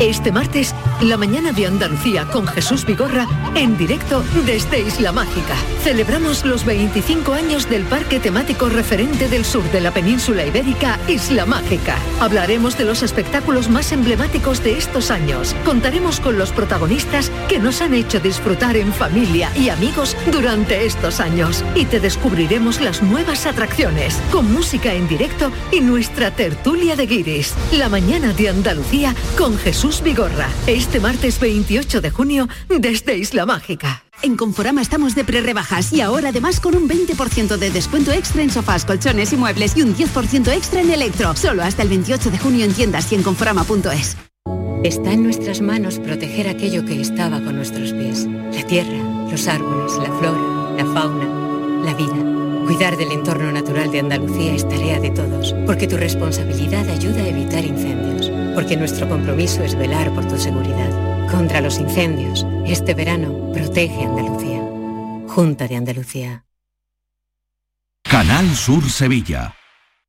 Este martes, la mañana de Andalucía con Jesús Vigorra en directo desde Isla Mágica. Celebramos los 25 años del parque temático referente del sur de la península ibérica, Isla Mágica. Hablaremos de los espectáculos más emblemáticos de estos años. Contaremos con los protagonistas que nos han hecho disfrutar en familia y amigos durante estos años. Y te descubriremos las nuevas atracciones, con música en directo y nuestra tertulia de guiris. La mañana de Andalucía con Jesús Vigorra. Este martes 28 de junio desde Isla Mágica. En Conforama estamos de pre-rebajas y ahora además con un 20% de descuento extra en sofás, colchones y muebles y un 10% extra en electro. Solo hasta el 28 de junio en tiendas y en conforama.es. Está en nuestras manos proteger aquello que estaba con nuestros pies. La tierra, los árboles, la flora, la fauna, la vida. Cuidar del entorno natural de Andalucía es tarea de todos, porque tu responsabilidad ayuda a evitar incendios, porque nuestro compromiso es velar por tu seguridad. Contra los incendios, este verano protege Andalucía. Junta de Andalucía. Canal Sur Sevilla.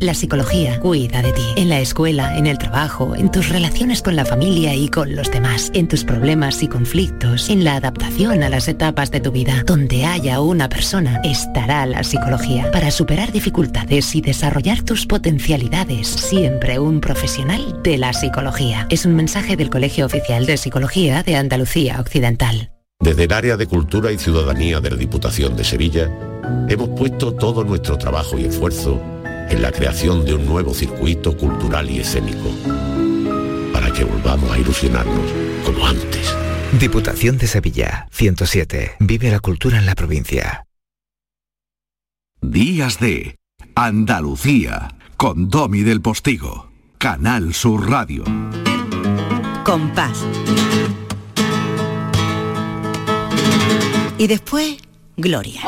La psicología cuida de ti. En la escuela, en el trabajo, en tus relaciones con la familia y con los demás, en tus problemas y conflictos, en la adaptación a las etapas de tu vida. Donde haya una persona, estará la psicología. Para superar dificultades y desarrollar tus potencialidades, siempre un profesional de la psicología. Es un mensaje del Colegio Oficial de Psicología de Andalucía Occidental. Desde el área de Cultura y Ciudadanía de la Diputación de Sevilla, hemos puesto todo nuestro trabajo y esfuerzo en la creación de un nuevo circuito cultural y escénico, para que volvamos a ilusionarnos como antes. Diputación de Sevilla, 107. Vive la cultura en la provincia. Días de Andalucía con Domi del Postigo, Canal Sur Radio. Compás. Y después, Gloria.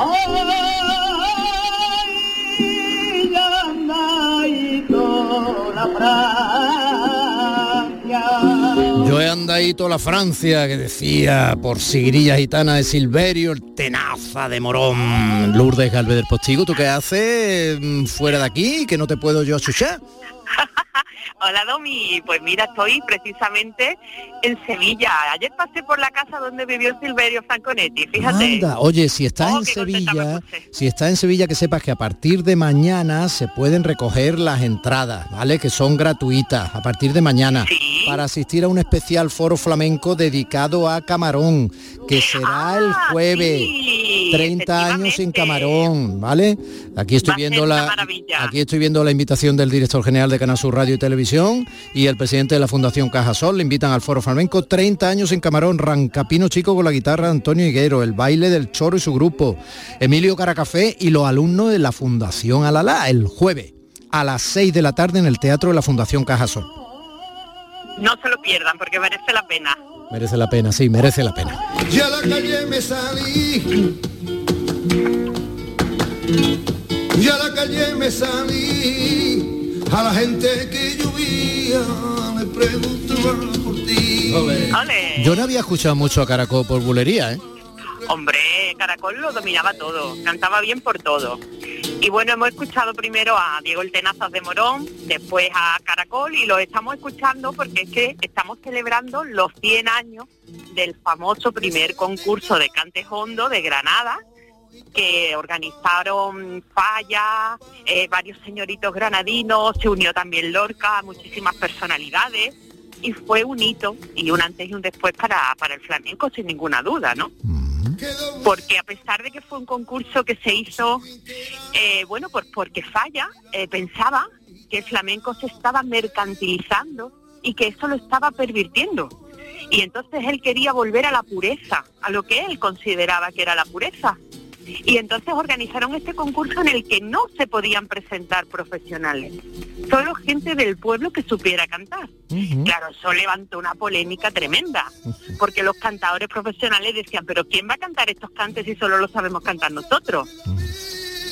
He andadito la Francia, que decía por Sigrilla Gitana de Silverio, el tenaza de Morón. Lourdes Galvez del Postigo, ¿tú qué haces mm, fuera de aquí? Que no te puedo yo chuchar. Hola Domi, pues mira, estoy precisamente en Sevilla. Ayer pasé por la casa donde vivió Silverio Franconetti, fíjate. Anda, oye, si estás Oh, en Sevilla, si estás en Sevilla, que sepas que a partir de mañana se pueden recoger las entradas, ¿vale? Que son gratuitas a partir de mañana para asistir a un especial foro flamenco dedicado a Camarón, que será el Ah, jueves. 30 años en Camarón, ¿vale? Aquí estoy viendo la aquí estoy viendo la invitación del director general de Canal Sur Radio y Televisión y el presidente de la Fundación Cajasol le invitan al Foro Flamenco 30 años en Camarón, Rancapino Chico con la guitarra Antonio Higuero, el baile del Choro y su grupo, Emilio Caracafé y los alumnos de la Fundación Alalá el jueves a las 6 de la tarde en el Teatro de la Fundación Cajasol. No se lo pierdan porque merece la pena. Merece la pena, sí, merece la pena. Y a la calle me salí. Y a la calle me salí. A la gente que llovía le preguntaba por ti. Yo no había escuchado mucho a Caracol por bulería, ¿eh? Hombre, Caracol lo dominaba todo, cantaba bien por todo. Y bueno, hemos escuchado primero a Diego el Tenazas de Morón, después a Caracol y lo estamos escuchando porque es que estamos celebrando los 100 años del famoso primer concurso de cante hondo de Granada que organizaron Falla, eh, varios señoritos granadinos, se unió también Lorca, muchísimas personalidades y fue un hito y un antes y un después para, para el flamenco sin ninguna duda, ¿no? Porque a pesar de que fue un concurso que se hizo, eh, bueno, pues porque Falla eh, pensaba que el flamenco se estaba mercantilizando y que eso lo estaba pervirtiendo. Y entonces él quería volver a la pureza, a lo que él consideraba que era la pureza. Y entonces organizaron este concurso en el que no se podían presentar profesionales, solo gente del pueblo que supiera cantar. Claro, eso levantó una polémica tremenda, porque los cantadores profesionales decían, pero ¿quién va a cantar estos cantes si solo lo sabemos cantar nosotros?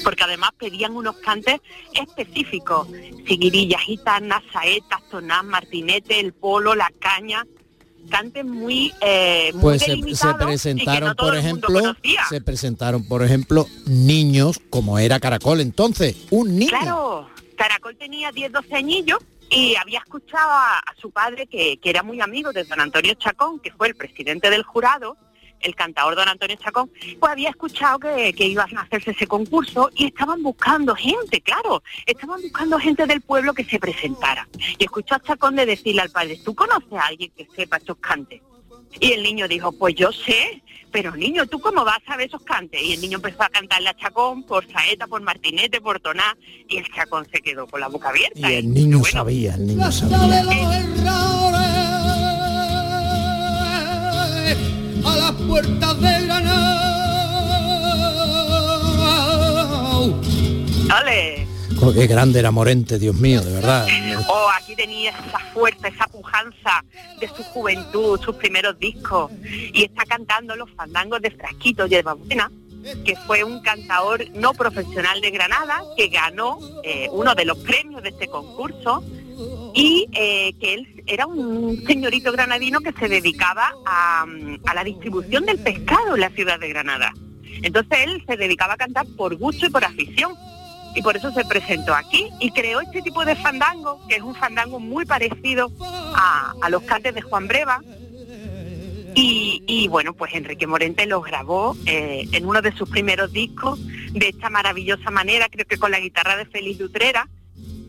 Porque además pedían unos cantes específicos, seguirillas, gitanas, saetas, tonás, martinete, el polo, la caña, muy, eh, muy Pues se, presentaron, no por ejemplo, se presentaron, por ejemplo, niños, como era Caracol entonces, un niño. Claro, Caracol tenía 10, 12 añillos y había escuchado a, a su padre, que, que era muy amigo de don Antonio Chacón, que fue el presidente del jurado, el cantador don Antonio Chacón, pues había escuchado que, que iban a hacerse ese concurso y estaban buscando gente, claro, estaban buscando gente del pueblo que se presentara. Y escuchó a Chacón de decirle al padre, ¿tú conoces a alguien que sepa estos cantes? Y el niño dijo, pues yo sé, pero niño, ¿tú cómo vas a saber esos cantes? Y el niño empezó a cantarle a Chacón por saeta, por martinete, por toná, y el Chacón se quedó con la boca abierta. Y el niño sabía, el niño sabía. A las puertas de Granada. ¡Ole! Oh, qué grande era Morente, Dios mío, de verdad. Oh, aquí tenía esa fuerza, esa pujanza de su juventud, sus primeros discos. Y está cantando los fandangos de Frasquito Yerba Buena, que fue un cantador no profesional de Granada, que ganó eh, uno de los premios de este concurso y eh, que él era un señorito granadino que se dedicaba a, mm, a la distribución del pescado en la ciudad de Granada. Entonces él se dedicaba a cantar por gusto y por afición. Y por eso se presentó aquí y creó este tipo de fandango, que es un fandango muy parecido a, los cantes de Juan Breva. Y, bueno, pues Enrique Morente los grabó eh, en uno de sus primeros discos de esta maravillosa manera, creo que con la guitarra de Félix Dutrera.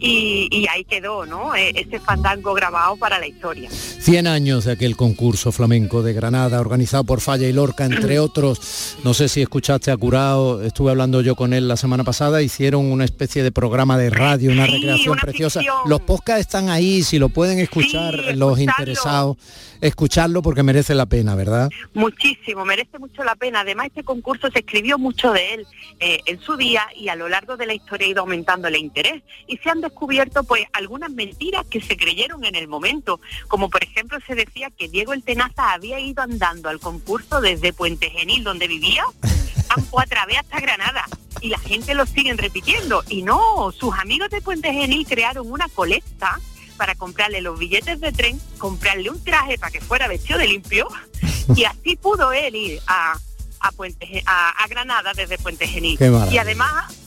Y, y ahí quedó, ¿no? Este fandango grabado para la historia. 100 años de aquel concurso flamenco de Granada, organizado por Falla y Lorca, entre otros. No sé si escuchaste a Curao, estuve hablando yo con él la semana pasada, hicieron una especie de programa de radio, una recreación preciosa. Los podcasts están ahí, si lo pueden escuchar los interesados, escucharlo porque merece la pena, ¿verdad? Muchísimo, merece mucho la pena. Además, este concurso se escribió mucho de él eh, en su día y a lo largo de la historia ha ido aumentando el interés. Y se han descubierto pues algunas mentiras que se creyeron en el momento, como por ejemplo se decía que Diego el Tenaza había ido andando al concurso desde Puente Genil, donde vivía, a, a través hasta Granada. Y la gente lo siguen repitiendo. Y no, sus amigos de Puente Genil crearon una colecta para comprarle los billetes de tren, comprarle un traje para que fuera vestido de limpio y así pudo él ir a, a, Puente, a, a Granada desde Puente Genil. Y además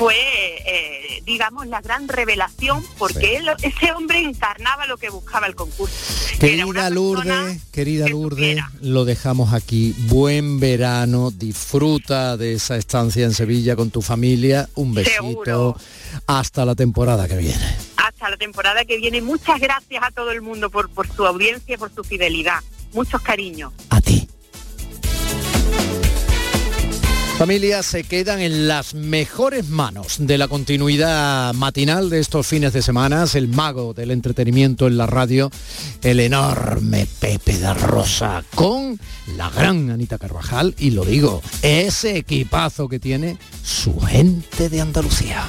fue, eh, digamos, la gran revelación porque él, ese hombre encarnaba lo que buscaba el concurso. Querida Lourdes, querida Lourdes, lo dejamos aquí. Buen verano, disfruta de esa estancia en Sevilla con tu familia. Un besito. Seguro. Hasta la temporada que viene. Hasta la temporada que viene. Muchas gracias a todo el mundo por, por su audiencia por su fidelidad. Muchos cariños. Familias se quedan en las mejores manos de la continuidad matinal de estos fines de semana, el mago del entretenimiento en la radio, el enorme Pepe de Rosa, con la gran Anita Carvajal, y lo digo, ese equipazo que tiene su gente de Andalucía.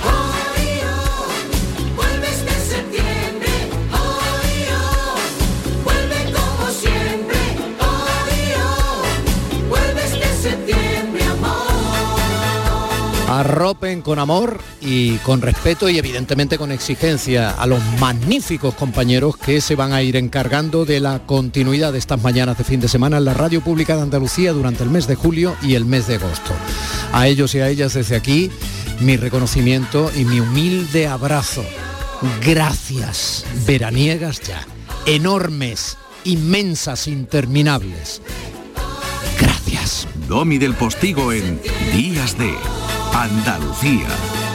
Arropen con amor y con respeto y evidentemente con exigencia a los magníficos compañeros que se van a ir encargando de la continuidad de estas mañanas de fin de semana en la Radio Pública de Andalucía durante el mes de julio y el mes de agosto. A ellos y a ellas desde aquí mi reconocimiento y mi humilde abrazo. Gracias, veraniegas ya, enormes, inmensas, interminables. Domi del Postigo en Días de Andalucía.